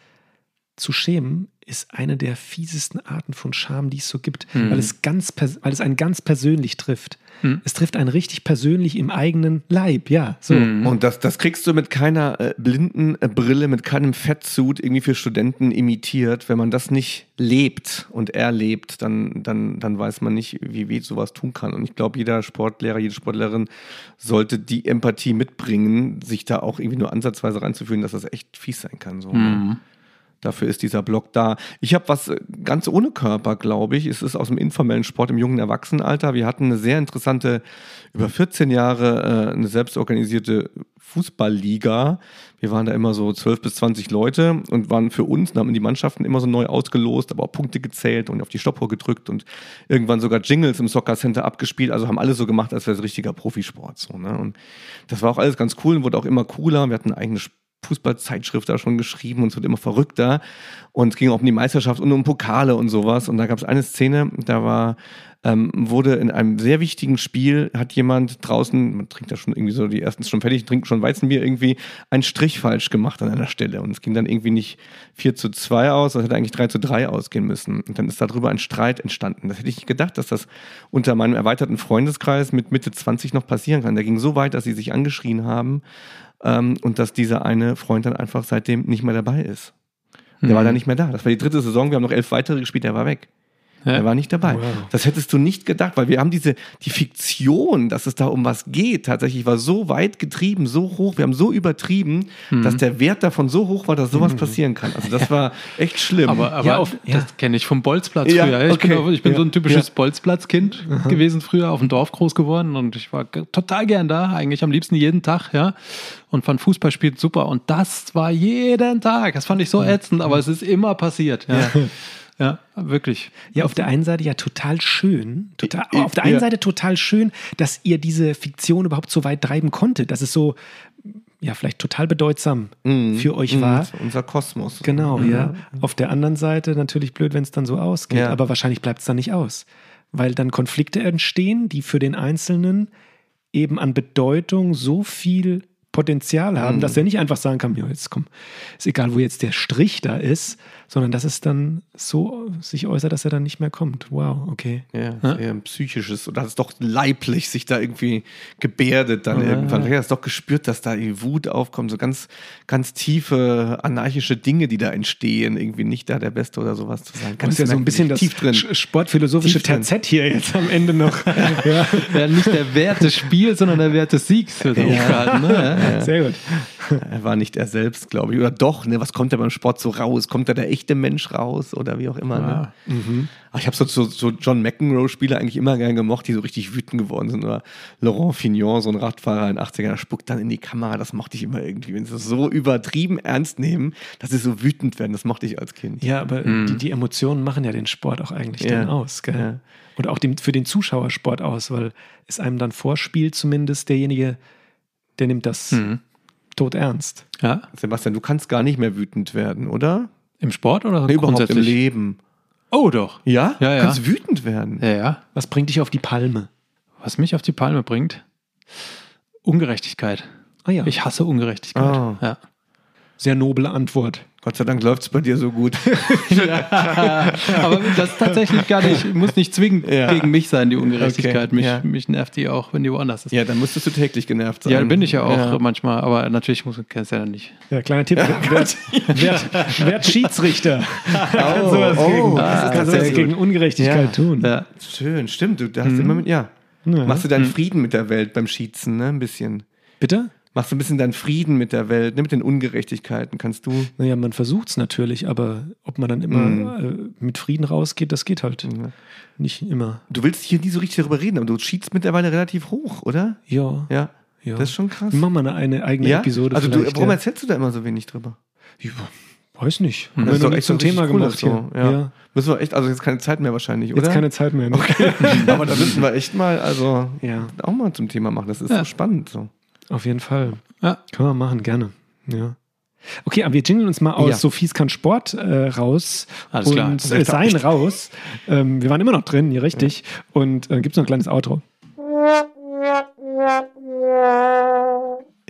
zu schämen, ist eine der fiesesten Arten von Scham, die es so gibt, mhm. weil, es ganz, weil es einen ganz persönlich trifft. Mhm. Es trifft einen richtig persönlich im eigenen Leib, ja. So. Mhm. Und das, das kriegst du mit keiner äh, blinden äh, Brille, mit keinem Fettsuit irgendwie für Studenten imitiert. Wenn man das nicht lebt und erlebt, dann, dann, dann weiß man nicht, wie weh sowas tun kann. Und ich glaube, jeder Sportlehrer, jede Sportlerin sollte die Empathie mitbringen, sich da auch irgendwie nur ansatzweise reinzufühlen, dass das echt fies sein kann. So. Ne? Dafür ist dieser Blog da. Ich habe was äh, ganz ohne Körper, glaube ich. Es ist aus dem informellen Sport im jungen Erwachsenenalter. Wir hatten eine sehr interessante, über 14 Jahre, äh, eine selbstorganisierte Fußballliga. Wir waren da immer so 12 bis 20 Leute und waren für uns, haben die Mannschaften immer so neu ausgelost, aber auch Punkte gezählt und auf die Stoppuhr gedrückt und irgendwann sogar Jingles im Soccer Center abgespielt. Also haben alle so gemacht, als wäre es richtiger Profisport. So, ne? Und das war auch alles ganz cool und wurde auch immer cooler. Wir hatten eine eigene Fußballzeitschrift da schon geschrieben und es wird immer verrückter. Und es ging auch um die Meisterschaft und um Pokale und sowas. Und da gab es eine Szene, da war, ähm, wurde in einem sehr wichtigen Spiel, hat jemand draußen, man trinkt da schon irgendwie so, die ersten schon fertig, trinkt schon Weizenbier, irgendwie einen Strich falsch gemacht an einer Stelle. Und es ging dann irgendwie nicht 4 zu 2 aus, das hätte eigentlich 3 zu 3 ausgehen müssen. Und dann ist darüber ein Streit entstanden. Das hätte ich nicht gedacht, dass das unter meinem erweiterten Freundeskreis mit Mitte 20 noch passieren kann. Der ging so weit, dass sie sich angeschrien haben ähm, und dass dieser eine Freund dann einfach seitdem nicht mehr dabei ist. Der Mhm. war dann nicht mehr da. Das war die dritte Saison, wir haben noch elf weitere gespielt, der war weg. Ja. Er war nicht dabei. Wow. Das hättest du nicht gedacht, weil wir haben diese, die Fiktion, dass es da um was geht, tatsächlich war so weit getrieben, so hoch, wir haben so übertrieben, Mhm. dass der Wert davon so hoch war, dass sowas passieren kann. Also das war echt schlimm. Aber, aber Ja, auf- das ja. kenne ich vom Bolzplatz Ja, früher. Ich bin, okay. auch, ich bin Ja, so ein typisches ja. Bolzplatzkind gewesen früher, auf dem Dorf groß geworden und ich war total gern da, eigentlich am liebsten jeden Tag, ja. Und fand Fußball spielt super. Und das war jeden Tag. Das fand ich so ätzend, aber es ist immer passiert. Ja, ja wirklich. Ja, auf der einen Seite ja total schön. Total, I- I- auf der einen ja. Seite total schön, dass ihr diese Fiktion überhaupt so weit treiben konntet, dass es so, ja, vielleicht total bedeutsam für euch Mhm, war. unser Kosmos. Genau, ja. Auf der anderen Seite natürlich blöd, wenn es dann so ausgeht, Ja. aber wahrscheinlich bleibt es dann nicht aus. Weil dann Konflikte entstehen, die für den Einzelnen eben an Bedeutung so viel Potenzial haben, Mhm. dass er nicht einfach sagen kann, ja, jetzt komm, ist egal, wo jetzt der Strich da ist, sondern dass es dann so sich äußert, dass er dann nicht mehr kommt. Wow, okay. Ja, ist eher ein psychisches, oder hat es doch leiblich sich da irgendwie gebärdet dann irgendwann. Ja, hast doch gespürt, dass da die Wut aufkommt, so ganz, ganz tiefe anarchische Dinge, die da entstehen, irgendwie nicht da der Beste oder sowas zu sein. Das ist ja so ein bisschen das tief drin. sch- sportphilosophische. Terzett hier jetzt am Ende noch. ja. Ja, nicht der Wert des Spiels, sondern der Wert des Siegs wird hochgehalten. Ne? Ja. Sehr gut. Er war nicht er selbst, glaube ich. Oder doch, ne? Was kommt da beim Sport so raus? Kommt da der echte Mensch raus oder wie auch immer? Ne? Ach, Ich habe so, so, so John McEnroe-Spieler eigentlich immer gern gemocht, die so richtig wütend geworden sind. Oder Laurent Fignon, so ein Radfahrer in den 80ern, der spuckt dann in die Kamera. Das mochte ich immer irgendwie. Wenn sie das so übertrieben ernst nehmen, dass sie so wütend werden, das mochte ich als Kind. Ja, aber die, die Emotionen machen ja den Sport auch eigentlich Ja. dann aus. Gell? Ja. Und auch dem, für den Zuschauersport aus, weil es einem dann vorspielt, zumindest derjenige, der nimmt das tot ernst. ja. Sebastian, du kannst gar nicht mehr wütend werden, oder? Im Sport oder Nee, überhaupt im? Leben. Oh, doch. Ja? Ja, ja. Du kannst wütend werden. Ja, ja. Was bringt dich auf die Palme? Was mich auf die Palme bringt, Ungerechtigkeit. Ah ja, Ich hasse Ungerechtigkeit. Ah. Ja. sehr noble Antwort. Gott sei Dank läuft es bei dir so gut. Aber das ist tatsächlich gar nicht, muss nicht zwingend Ja. gegen mich sein, die Ungerechtigkeit. Okay, Mich, ja. mich nervt die auch, wenn die woanders ist. ja, dann müsstest du täglich genervt sein. Ja, bin ich ja auch Ja. manchmal, aber natürlich muss kennst du ja nicht. Ja, kleiner Tipp. Werd, werd, werd Schiedsrichter. Oh, sowas oh, gegen, das ist kannst sowas gegen. Ungerechtigkeit Ja. tun. Ja. Schön, stimmt. Du da hast immer mit, ja. Ja. Machst du deinen Frieden mit der Welt beim Schießen, ne? Ein bisschen. Bitte? Machst du ein bisschen deinen Frieden mit der Welt, ne? mit den Ungerechtigkeiten. Kannst du. Naja, man versucht es natürlich, aber ob man dann immer äh, mit Frieden rausgeht, das geht halt nicht immer. Du willst hier nie so richtig darüber reden, aber du schießt mittlerweile relativ hoch, oder? Ja. Ja. ja. Das ist schon krass. Machen mal eine, eine eigene Ja? Episode. Also du, warum ja. erzählst du da immer so wenig drüber? Ich weiß nicht. Das Haben wir ist noch doch echt zum so richtig Thema cool, gemacht das so. hier. Ja. Ja. Müssen wir echt, also jetzt keine Zeit mehr wahrscheinlich, oder? Jetzt keine Zeit mehr. Ne? aber da müssen wir echt mal, also Ja. auch mal zum Thema machen. Das ist Ja. so spannend. So. Auf jeden Fall. Ja. Können wir machen, gerne. Ja. Okay, aber wir jingeln uns mal aus Ja. Sophies kann Sport äh, raus Alles und klar. äh, sein raus. Ähm, wir waren immer noch drin, hier richtig. Und äh, gibt es noch ein kleines Outro?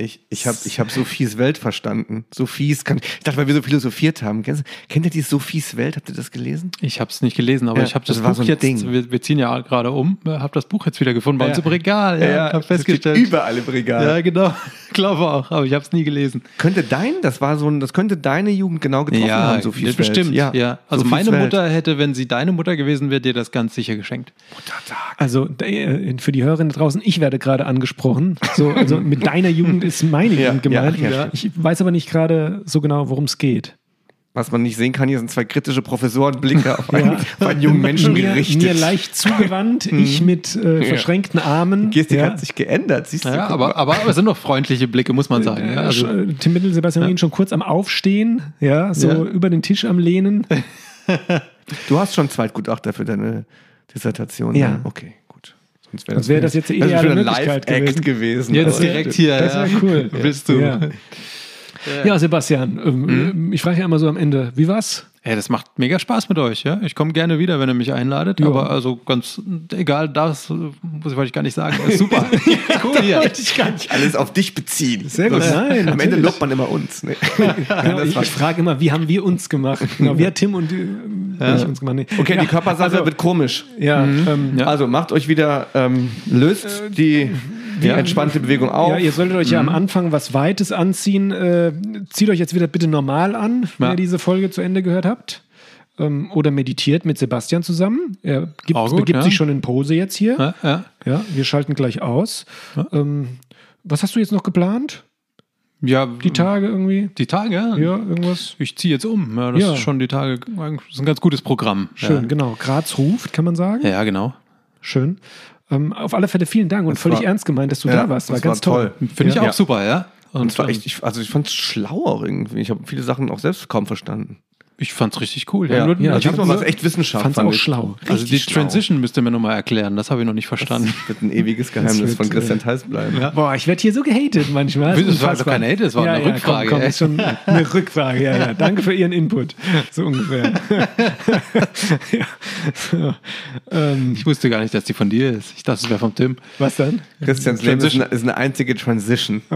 Ich, ich habe ich hab Sophies Welt verstanden. Sophies kann. Ich dachte, weil wir so philosophiert haben. Kennst, kennt ihr die Sophies Welt? Habt ihr das gelesen? Ich habe es nicht gelesen, aber Ja, ich habe das, das war Buch so ein jetzt, Ding. Wir, wir ziehen ja gerade um, habe das Buch jetzt wieder gefunden bei Ja. uns im Regal. Ja, habe das steht festgestellt. Überall im Regal. Ja, genau. Glaube auch, aber ich habe es nie gelesen. Könnte dein, das war so ein, das könnte deine Jugend genau getroffen haben, Sophies bestimmt. Welt. Ja, Also Sophies meine Welt. Mutter hätte, wenn sie deine Mutter gewesen wäre, dir das ganz sicher geschenkt. Muttertag. Also äh, für die Hörerinnen draußen, ich werde gerade angesprochen. So, also mit deiner Jugend ist meine Ja, gemeint. ja, ja, ich weiß aber nicht gerade so genau, worum es geht. was man nicht sehen kann, hier sind zwei kritische Professorenblicke auf, einen, auf einen jungen Menschen mir, gerichtet. mir leicht zugewandt, ich mit äh, verschränkten Armen. Gestik ja. hat sich geändert, siehst du? Ja, aber, aber, aber es sind doch freundliche Blicke, muss man sagen. Ja, also, Äh, Tim Mittel, Sebastian Rien schon kurz am Aufstehen, ja, so Ja. über den Tisch am Lehnen. du hast schon Zweitgutachter für deine Dissertation. Ja. ne? Okay. Sonst wäre Sonst wäre das jetzt die das ideale ein Möglichkeit Live-Act gewesen. jetzt Aber- direkt hier. Das wäre cool. Willst du? Ja, ja Sebastian, ähm, Hm? ich frage ja immer so am Ende, wie war's? Ey, das macht mega Spaß mit euch, ja. Ich komme gerne wieder, wenn ihr mich einladet. Ja. Aber also ganz egal, das äh, muss ich, wollte ich gar nicht sagen. Das ist super. cool hier. ich gar nicht. Alles auf dich beziehen. Sehr gut, Das- nein, Am Ende natürlich. lobt man immer uns. Ne? Genau, ich ich frage immer, wie haben wir uns gemacht? Genau, wie hat Tim und äh, ich uns gemacht? Nee. Okay, ja, die Körpersache also, wird komisch. Ja, ähm, Ja. Also macht euch wieder, ähm, löst die, die entspannte Bewegung auf. Ja, ihr solltet euch ja am Anfang was Weites anziehen. Äh, zieht euch jetzt wieder bitte normal an, wenn Ja. ihr diese Folge zu Ende gehört habt. Ähm, oder meditiert mit Sebastian zusammen. Er gibt, Auch gut, begibt ja. sich schon in Pose jetzt hier. Ja, ja. Ja, wir schalten gleich aus. Ähm, was hast du jetzt noch geplant? ja, Die Tage irgendwie? die Tage, ja. Ja, irgendwas? Ich ziehe jetzt um. Ja, das Ja. ist schon die Tage. Das ist ein ganz gutes Programm. Schön, genau. Graz ruft, kann man sagen. Ja, ja genau. Schön. Ähm, auf alle Fälle vielen Dank und Das völlig war- ernst gemeint, dass du Ja, da warst. War das ganz war toll. toll. Finde ich Ja. auch Ja. super, ja. Und zwar ähm, echt, ich, also ich fand es schlau auch irgendwie. Ich habe viele Sachen auch selbst kaum verstanden. Ich fand's richtig cool. Ja, nur- ja, ich fand- war es echt Wissenschaft. Fand's fand auch ich. schlau. also die Richtig schlau. Transition müsst ihr mir nochmal erklären. Das habe ich noch nicht verstanden. Das wird ein ewiges Geheimnis wird, von Christian äh, Theis bleiben. Boah, ich werde hier so gehatet manchmal. Das war doch Unfassbar. kein Hate, das war eine Rückfrage, Komm, komm, ist schon eine Rückfrage, ja, ja. Danke für Ihren Input. So ungefähr. ja. so. ähm, Ich wusste gar nicht, dass die von dir ist. Ich dachte, es wäre vom Tim. was dann? Christians Leben ist eine, ist eine einzige Transition.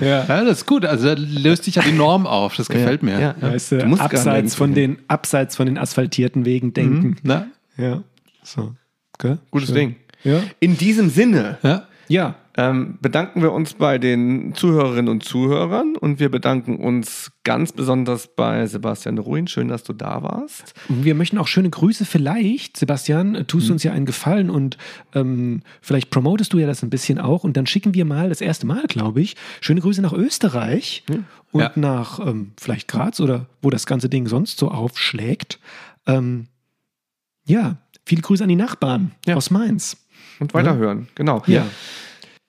Ja. Ja, das ist gut. Also da löst sich ja die Norm auf. Das gefällt mir. Ja, ja. Weißt du, Du abseits von, den, abseits von den asphaltierten Wegen denken. Na? Ja. So. Okay. Gutes Schön. Ding. Ja. In diesem Sinne Ja. Ja. Ähm, bedanken wir uns bei den Zuhörerinnen und Zuhörern und wir bedanken uns ganz besonders bei Sebastian Ruin. Schön, dass du da warst. Wir möchten auch schöne Grüße vielleicht. Sebastian, tust Mhm. uns ja einen Gefallen und ähm, vielleicht promotest du ja das ein bisschen auch und dann schicken wir mal, das erste Mal, glaube ich, schöne Grüße nach Österreich und Ja. nach ähm, vielleicht Graz oder wo das ganze Ding sonst so aufschlägt. Ähm, ja, viele Grüße an die Nachbarn Ja. aus Mainz. Und weiterhören. Genau. Ja.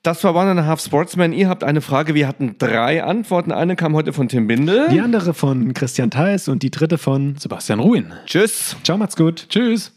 Das war One and a Half Sportsman. Ihr habt eine Frage. Wir hatten drei Antworten. Eine kam heute von Tim Bindel. Die andere von Christian Theis und die dritte von Sebastian Ruin. Tschüss. Ciao, macht's gut. Tschüss.